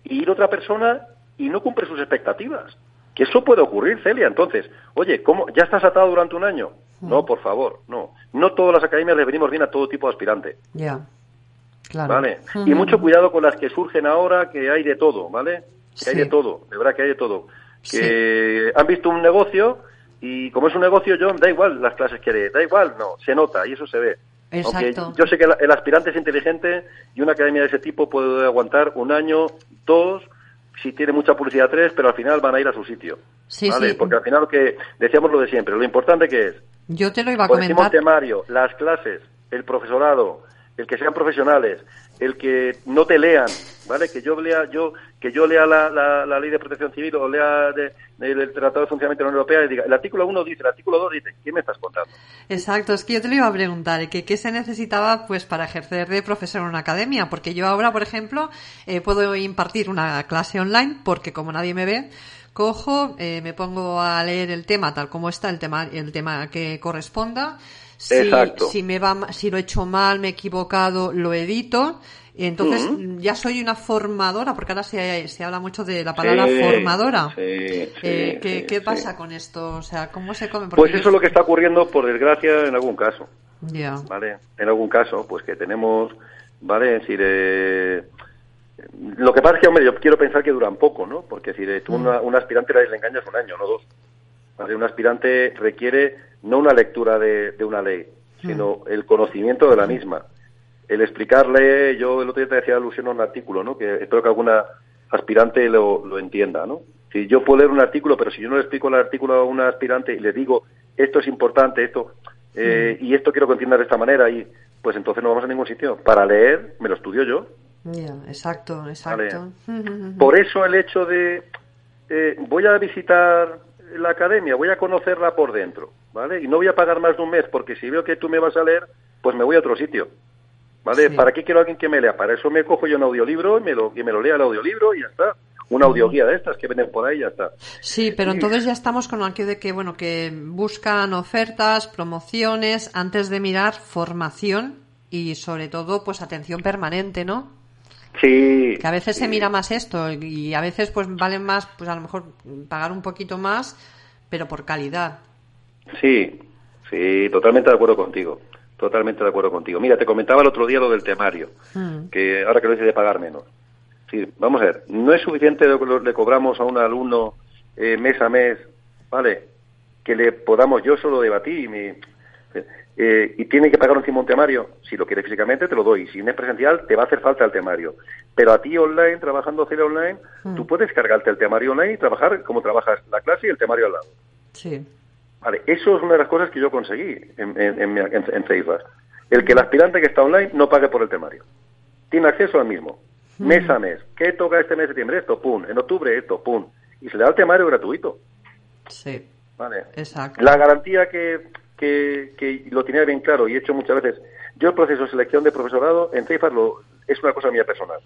y ir otra persona y no cumple sus expectativas. Que eso puede ocurrir, Celia. Entonces, oye, ¿cómo? ¿Ya estás atado durante un año? Mm. No, por favor, no. No todas las academias le venimos bien a todo tipo de aspirante.
Ya. Claro.
¿Vale? Y mucho cuidado con las que surgen ahora, que hay de todo, ¿vale? Que hay de todo, de verdad que hay de todo. Que han visto un negocio y como es un negocio, John, da igual las clases que dé, da igual, no, se nota y eso se ve.
Exacto.
yo sé que el aspirante es inteligente y una academia de ese tipo puede aguantar un año, dos, si tiene mucha publicidad tres, pero al final van a ir a su sitio.
Sí,
¿vale? Porque al final lo que decíamos lo de siempre, lo importante que es.
Yo te lo iba a comentar.
temario, las clases, el profesorado, el que sean profesionales, el que no te lean, ¿vale? Que yo lea, yo, que yo lea la, la, ley de protección civil o lea el Tratado de Funcionamiento de la Unión Europea y diga, el artículo 1 dice, el artículo 2 dice, ¿qué me estás contando?
Exacto, es que yo te lo iba a preguntar, que qué se necesitaba pues para ejercer de profesor en una academia, porque yo ahora, por ejemplo, eh, puedo impartir una clase online porque como nadie me ve, cojo, eh, me pongo a leer el tema tal como está, el tema, el tema que corresponda, si, si me va, si lo he hecho mal, me he equivocado, lo edito. Y entonces ya soy una formadora, porque ahora se, se habla mucho de la palabra formadora.
Eh,
¿qué, pasa con esto? O sea, ¿cómo se come?
pues eso es lo que está ocurriendo, por desgracia, en algún caso.
Ya.
¿Vale? En algún caso, pues que tenemos, ¿vale? Es decir, eh, lo que pasa es que, hombre, yo quiero pensar que duran poco, ¿no? Porque si tú mm. una, un aspirante le engañas un año, no dos. ¿Vale? Un aspirante requiere no una lectura de, una ley, sino mm. el conocimiento de la misma. El explicarle, yo el otro día te decía alusión a un artículo, ¿no? Que espero que alguna aspirante lo, lo entienda, ¿no? Si yo puedo leer un artículo, pero si yo no le explico el artículo a una aspirante y le digo, esto es importante, esto, eh, mm. y esto quiero que entienda de esta manera, y pues entonces no vamos a ningún sitio. Para leer, me lo estudio yo.
Exacto, exacto.
Por eso el hecho de, eh, voy a visitar la academia, voy a conocerla por dentro, ¿vale? Y no voy a pagar más de un mes, porque si veo que tú me vas a leer, pues me voy a otro sitio, ¿vale? ¿Para qué quiero a alguien que me lea? Para eso me cojo yo un audiolibro y me lo, y me lo lea el audiolibro y ya está. Una audioguía de estas que venden por ahí ya está.
Sí, pero entonces ya estamos con aquello de que, bueno, que buscan ofertas, promociones, antes de mirar formación y sobre todo, pues atención permanente, ¿no?
Sí.
Que a veces se mira más esto y a veces pues valen más, pues a lo mejor pagar un poquito más, pero por calidad.
Sí, sí, totalmente de acuerdo contigo. Totalmente de acuerdo contigo. Mira, te comentaba el otro día lo del temario, mm. que ahora que lo dices de pagar menos. Sí, vamos a ver, no es suficiente lo que le cobramos a un alumno eh, mes a mes, ¿vale? Que le podamos, yo solo debatí, mi, eh, y tiene que pagar encima un temario, si lo quiere físicamente te lo doy, si no es presencial te va a hacer falta el temario. Pero a ti online, trabajando cero online, tú mm. puedes cargarte el temario online y trabajar como trabajas la clase y el temario al lado.
Sí.
Vale, eso es una de las cosas que yo conseguí en, en, en, en El que el aspirante que está online no pague por el temario. Tiene acceso al mismo, mm. mes a mes. ¿Qué toca este mes de septiembre? Esto, pum. En octubre, esto, pum. Y se le da el temario gratuito.
Sí.
Vale.
Exacto.
La garantía que que, lo tenía bien claro y he hecho muchas veces. Yo el proceso de selección de profesorado en CEIFAS lo, es una cosa mía personal.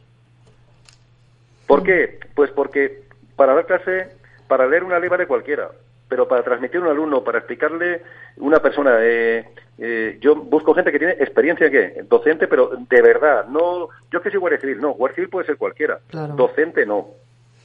¿Por qué? Pues porque para dar clase, para leer una ley vale cualquiera, pero para transmitir a un alumno, para explicarle una persona, eh, eh, yo busco gente que tiene experiencia ¿qué? docente, pero de verdad, no, yo que soy guardia civil, no, guardia civil puede ser cualquiera, docente no.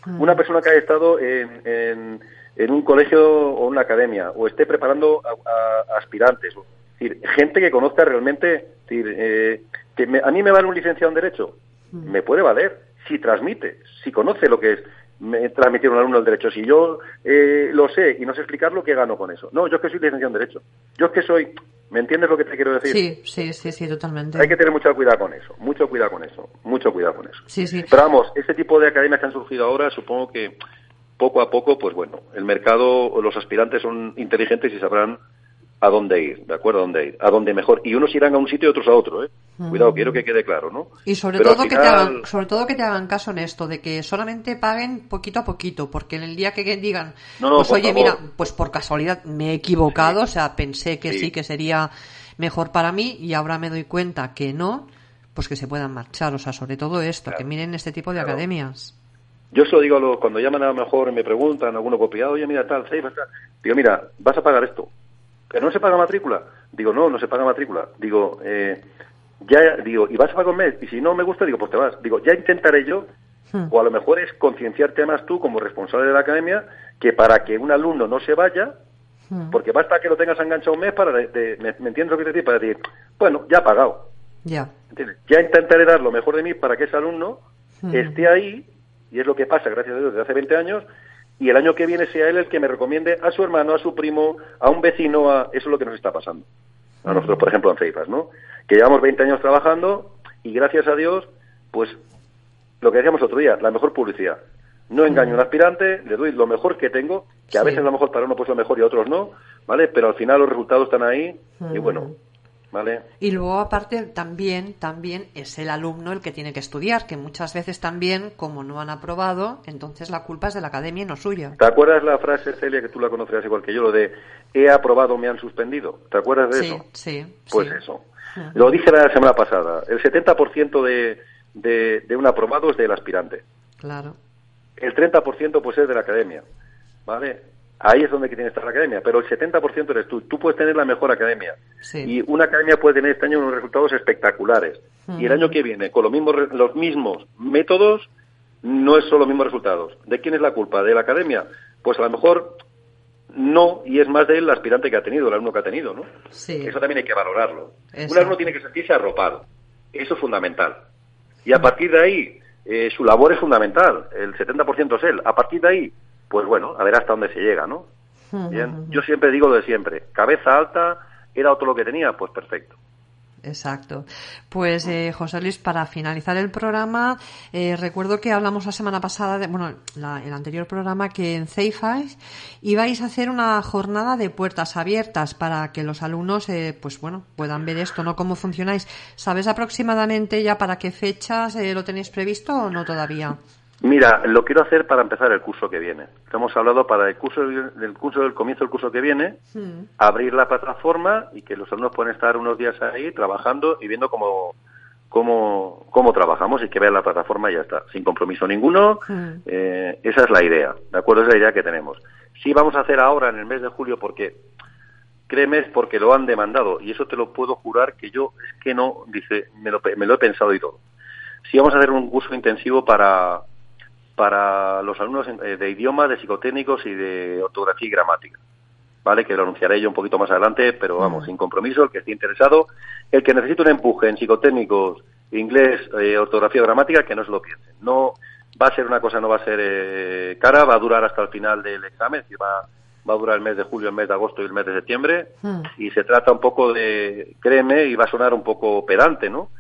Mm. Una persona que haya estado en en un colegio o una academia o esté preparando a, aspirantes. Es decir, gente que conozca realmente, decir, eh, que a mí me vale un licenciado en Derecho, mm. me puede valer si transmite, si conoce lo que es me, transmitir a un alumno el derecho. Si yo eh, lo sé y no sé explicarlo, ¿qué gano con eso? No, yo es que soy licenciado en Derecho. Yo es que soy... ¿Me entiendes lo que te quiero decir?
Sí, sí, sí, sí, totalmente.
Hay que tener mucho cuidado con eso, mucho cuidado con eso, mucho cuidado con eso.
Sí, sí.
Pero vamos, este tipo de academias que han surgido ahora, supongo que poco a poco, pues bueno, el mercado, los aspirantes son inteligentes y sabrán a dónde ir, ¿de acuerdo? A dónde ir, a dónde mejor. Y unos irán a un sitio y otros a otro, ¿eh? Cuidado, quiero que quede claro, ¿no?
Y sobre todo que te hagan, sobre todo que te hagan caso en esto, de que solamente paguen poquito a poquito, porque en el día que digan, pues oye, mira, pues por casualidad me he equivocado, o sea, pensé que sí. que sería mejor para mí y ahora me doy cuenta que no, pues que se puedan marchar, o sea, sobre todo esto, que miren este tipo de academias.
Yo se lo digo a los, cuando llaman a lo mejor y me preguntan, alguno copiado, oye, mira, tal, seis, tal. Digo, mira, vas a pagar esto. ¿Pero no se paga matrícula? Digo, no, no se paga matrícula. Digo, eh, ya, digo, ¿y vas a pagar un mes? Y si no me gusta, digo, pues te vas. Digo, ya intentaré yo, hmm. o a lo mejor es concienciarte más tú como responsable de la academia, que para que un alumno no se vaya, hmm. porque basta que lo tengas enganchado un mes para, me, entiendes lo que te digo? Para decir, bueno, ya ha pagado.
Ya.
Ya intentaré dar lo mejor de mí para que ese alumno hmm. esté ahí y es lo que pasa, gracias a Dios, desde hace 20 años, y el año que viene sea él el que me recomiende a su hermano, a su primo, a un vecino, a... eso es lo que nos está pasando. A nosotros, por ejemplo, en Ceifas, ¿no? Que llevamos 20 años trabajando y gracias a Dios, pues, lo que decíamos otro día, la mejor publicidad. No engaño a un aspirante, le doy lo mejor que tengo, que a veces a lo mejor para uno pues lo mejor y a otros no, ¿vale? Pero al final los resultados están ahí y bueno,
y luego aparte también, también es el alumno el que tiene que estudiar, que muchas veces también, como no han aprobado, entonces la culpa es de la academia y no suya.
¿Te acuerdas la frase, Celia, que tú la conocerás igual que yo, lo de he aprobado, me han suspendido? ¿Te acuerdas de eso?
Sí,
Pues eso. Lo dije la semana pasada, el 70% de, de, de un aprobado es del aspirante.
Claro.
El 30% pues es de la academia, ¿vale? Ahí es donde tiene que estar la academia, pero el 70% eres tú. Tú puedes tener la mejor academia. Y una academia puede tener este año unos resultados espectaculares. Y el año que viene, con los mismos, los mismos métodos, no es solo los mismos resultados. ¿De quién es la culpa? ¿De la academia? Pues a lo mejor no, y es más de él el aspirante que ha tenido, el alumno que ha tenido, ¿no? Eso también hay que valorarlo. Un alumno tiene que sentirse arropado. Eso es fundamental. Y a partir de ahí, eh, su labor es fundamental. El 70% es él. A partir de ahí, pues bueno, a ver hasta dónde se llega, ¿no? Bien, yo siempre digo lo de siempre, cabeza alta, era otro lo que tenía, pues perfecto.
Exacto. Pues eh, José Luis, para finalizar el programa, eh, recuerdo que hablamos la semana pasada, de, bueno, el anterior programa, que en Ceifas ibais a hacer una jornada de puertas abiertas para que los alumnos, eh, pues bueno, puedan ver esto, ¿no? ¿Cómo funcionáis? ¿Sabes aproximadamente ya para qué fechas eh, lo tenéis previsto o no todavía?
Mira, lo quiero hacer para empezar el curso que viene. Hemos hablado para el curso del curso del comienzo del curso que viene, abrir la plataforma y que los alumnos puedan estar unos días ahí trabajando y viendo cómo cómo, cómo trabajamos y que vean la plataforma y ya está, sin compromiso ninguno. Eh, esa es la idea, ¿de acuerdo? Esa es la idea que tenemos. Sí vamos a hacer ahora en el mes de julio porque créeme es porque lo han demandado y eso te lo puedo jurar que yo es que no dice me lo, me lo he pensado y todo. Sí vamos a hacer un curso intensivo para para los alumnos eh, de idioma, de psicotécnicos y de ortografía y gramática. ¿Vale? Que lo anunciaré yo un poquito más adelante, pero vamos, sin compromiso, el que esté interesado, el que necesite un empuje en psicotécnicos, inglés, eh, ortografía y gramática, que no se lo piensen. No va a ser una cosa, no va a ser eh, cara, va a durar hasta el final del examen, y va, va a durar el mes de julio, el mes de agosto y el mes de septiembre, y se trata un poco de, créeme, y va a sonar un poco pedante, ¿no?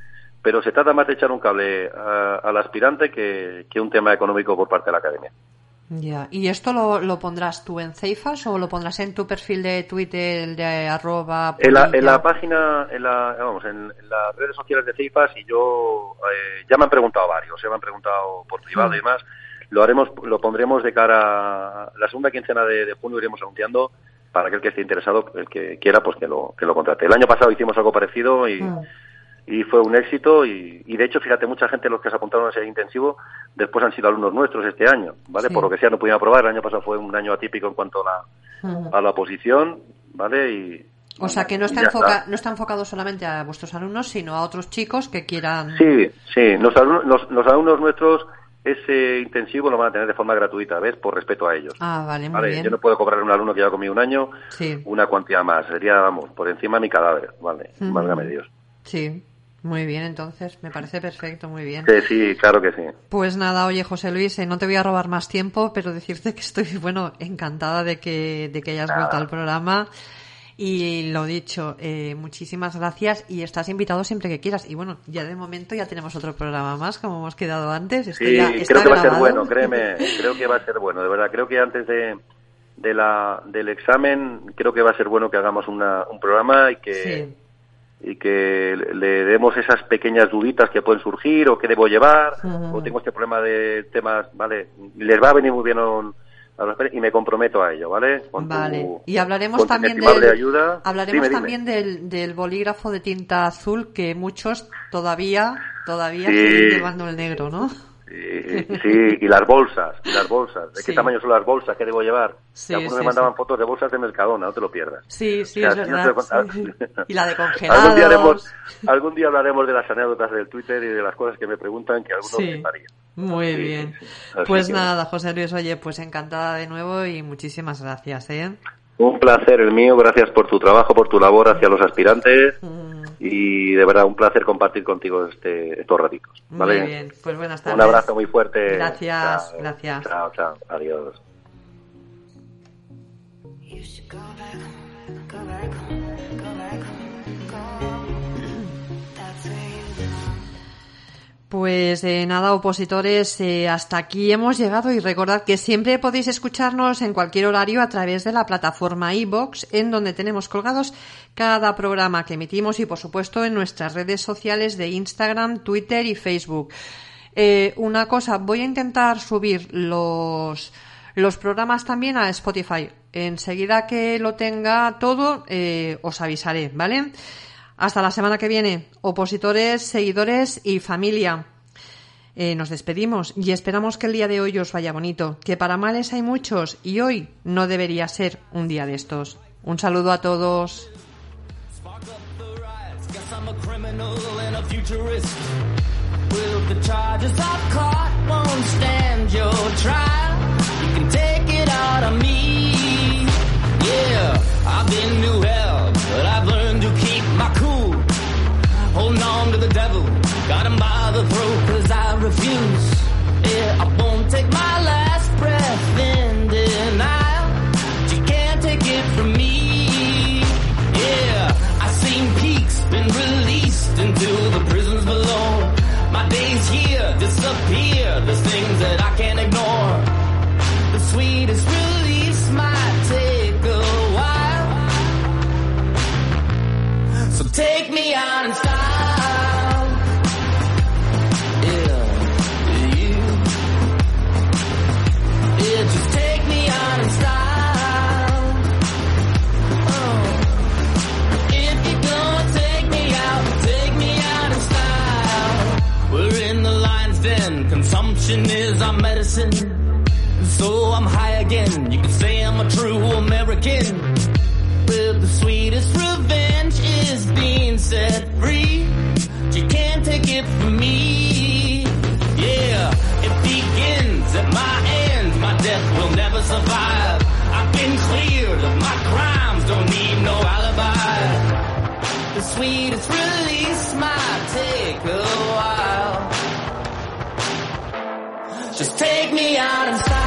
Pero se trata más de echar un cable al aspirante que, que un tema económico por parte de la academia.
Ya, ¿y esto lo, lo, pondrás tú en Ceifas o lo pondrás en tu perfil de Twitter de arroba?
En la, en la página, en la, vamos, en, las redes sociales de Ceifas y yo, eh, ya me han preguntado varios, se me han preguntado por privado y demás, lo haremos, lo pondremos de cara a la segunda quincena de, de junio, iremos anunciando para aquel que esté interesado, el que quiera, pues que lo, que lo contrate. El año pasado hicimos algo parecido y, mm y fue un éxito y, y, de hecho fíjate mucha gente los que se apuntaron a ese intensivo después han sido alumnos nuestros este año vale por lo que sea no pudieron aprobar el año pasado fue un año atípico en cuanto a la, a la oposición vale y
o sea que no está, enfoca, no está enfocado solamente a vuestros alumnos sino a otros chicos que quieran
sí sí los alumnos, los, alumnos nuestros ese intensivo lo van a tener de forma gratuita, ¿ves? Por respeto a ellos.
Ah, vale, muy bien.
Yo no puedo cobrar a un alumno que lleva conmigo un año una cuantía más. Sería, vamos, por encima de mi cadáver, ¿vale? Válgame Dios.
Sí, muy bien, entonces, me parece perfecto, muy bien.
Sí, sí, claro que sí.
Pues nada, oye, José Luis, eh, no te voy a robar más tiempo, pero decirte que estoy, bueno, encantada de que, de que hayas vuelto al programa. Y lo dicho, eh, muchísimas gracias y estás invitado siempre que quieras. Y bueno, ya de momento ya tenemos otro programa más, como hemos quedado antes.
sí, creo que va a ser bueno, créeme, creo que va a ser bueno, de verdad. Creo que antes de, de la, del examen, creo que va a ser bueno que hagamos una, un programa y que y que le demos esas pequeñas duditas que pueden surgir o qué debo llevar o tengo este problema de temas, ¿vale? Les va a venir muy bien y me comprometo a ello, ¿vale?
vale. y hablaremos también del, ayuda. hablaremos también Del, del bolígrafo de tinta azul que muchos todavía todavía siguen llevando el negro, ¿no?
Sí, y las bolsas, y las bolsas. ¿De qué tamaño son las bolsas que debo llevar? Sí, algunos me mandaban fotos de bolsas de Mercadona, no te lo pierdas.
Sí, sí, es verdad. Y la de congelados. ¿Algún
día, algún día hablaremos de las anécdotas del Twitter y de las cosas que me preguntan que algunos me harían.
Muy bien. Pues nada, José Luis, oye, pues encantada de nuevo y muchísimas gracias, ¿eh?
Un placer el mío, gracias por tu trabajo, por tu labor hacia los aspirantes. Mm y de verdad un placer compartir contigo este, estos ratitos. ¿vale?
Muy bien, pues buenas tardes.
Un abrazo muy fuerte.
Gracias, gracias.
Chao, chao, adiós.
Pues eh, nada, opositores, eh, hasta aquí hemos llegado y recordad que siempre podéis escucharnos en cualquier horario a través de la plataforma iBox, en donde tenemos colgados cada programa que emitimos y, por supuesto, en nuestras redes sociales de Instagram, Twitter y Facebook. Eh, una cosa, voy a intentar subir los, los programas también a Spotify. Enseguida que lo tenga todo, os avisaré, ¿vale? Hasta la semana que viene, opositores, seguidores y familia. Eh, nos despedimos y esperamos que el día de hoy os vaya bonito, que para males hay muchos y hoy no debería ser un día de estos. Un saludo a todos. to the devil. Got him by the throat cause I refuse. Yeah, I won't take my last breath in denial. You can't take it from me. Yeah, I've seen peaks been released into the prisons below. My days here disappear. There's things that I can't ignore. The sweetest release might take a while. So take me out and stop. Consumption is our medicine. So I'm high again. You can say I'm a true American. But the sweetest revenge is being set free. You can't take it from me. Yeah, it begins at my end. My death will never survive. I've been cleared of my crimes. Don't need no alibi. The sweetest release might take Just take me out style.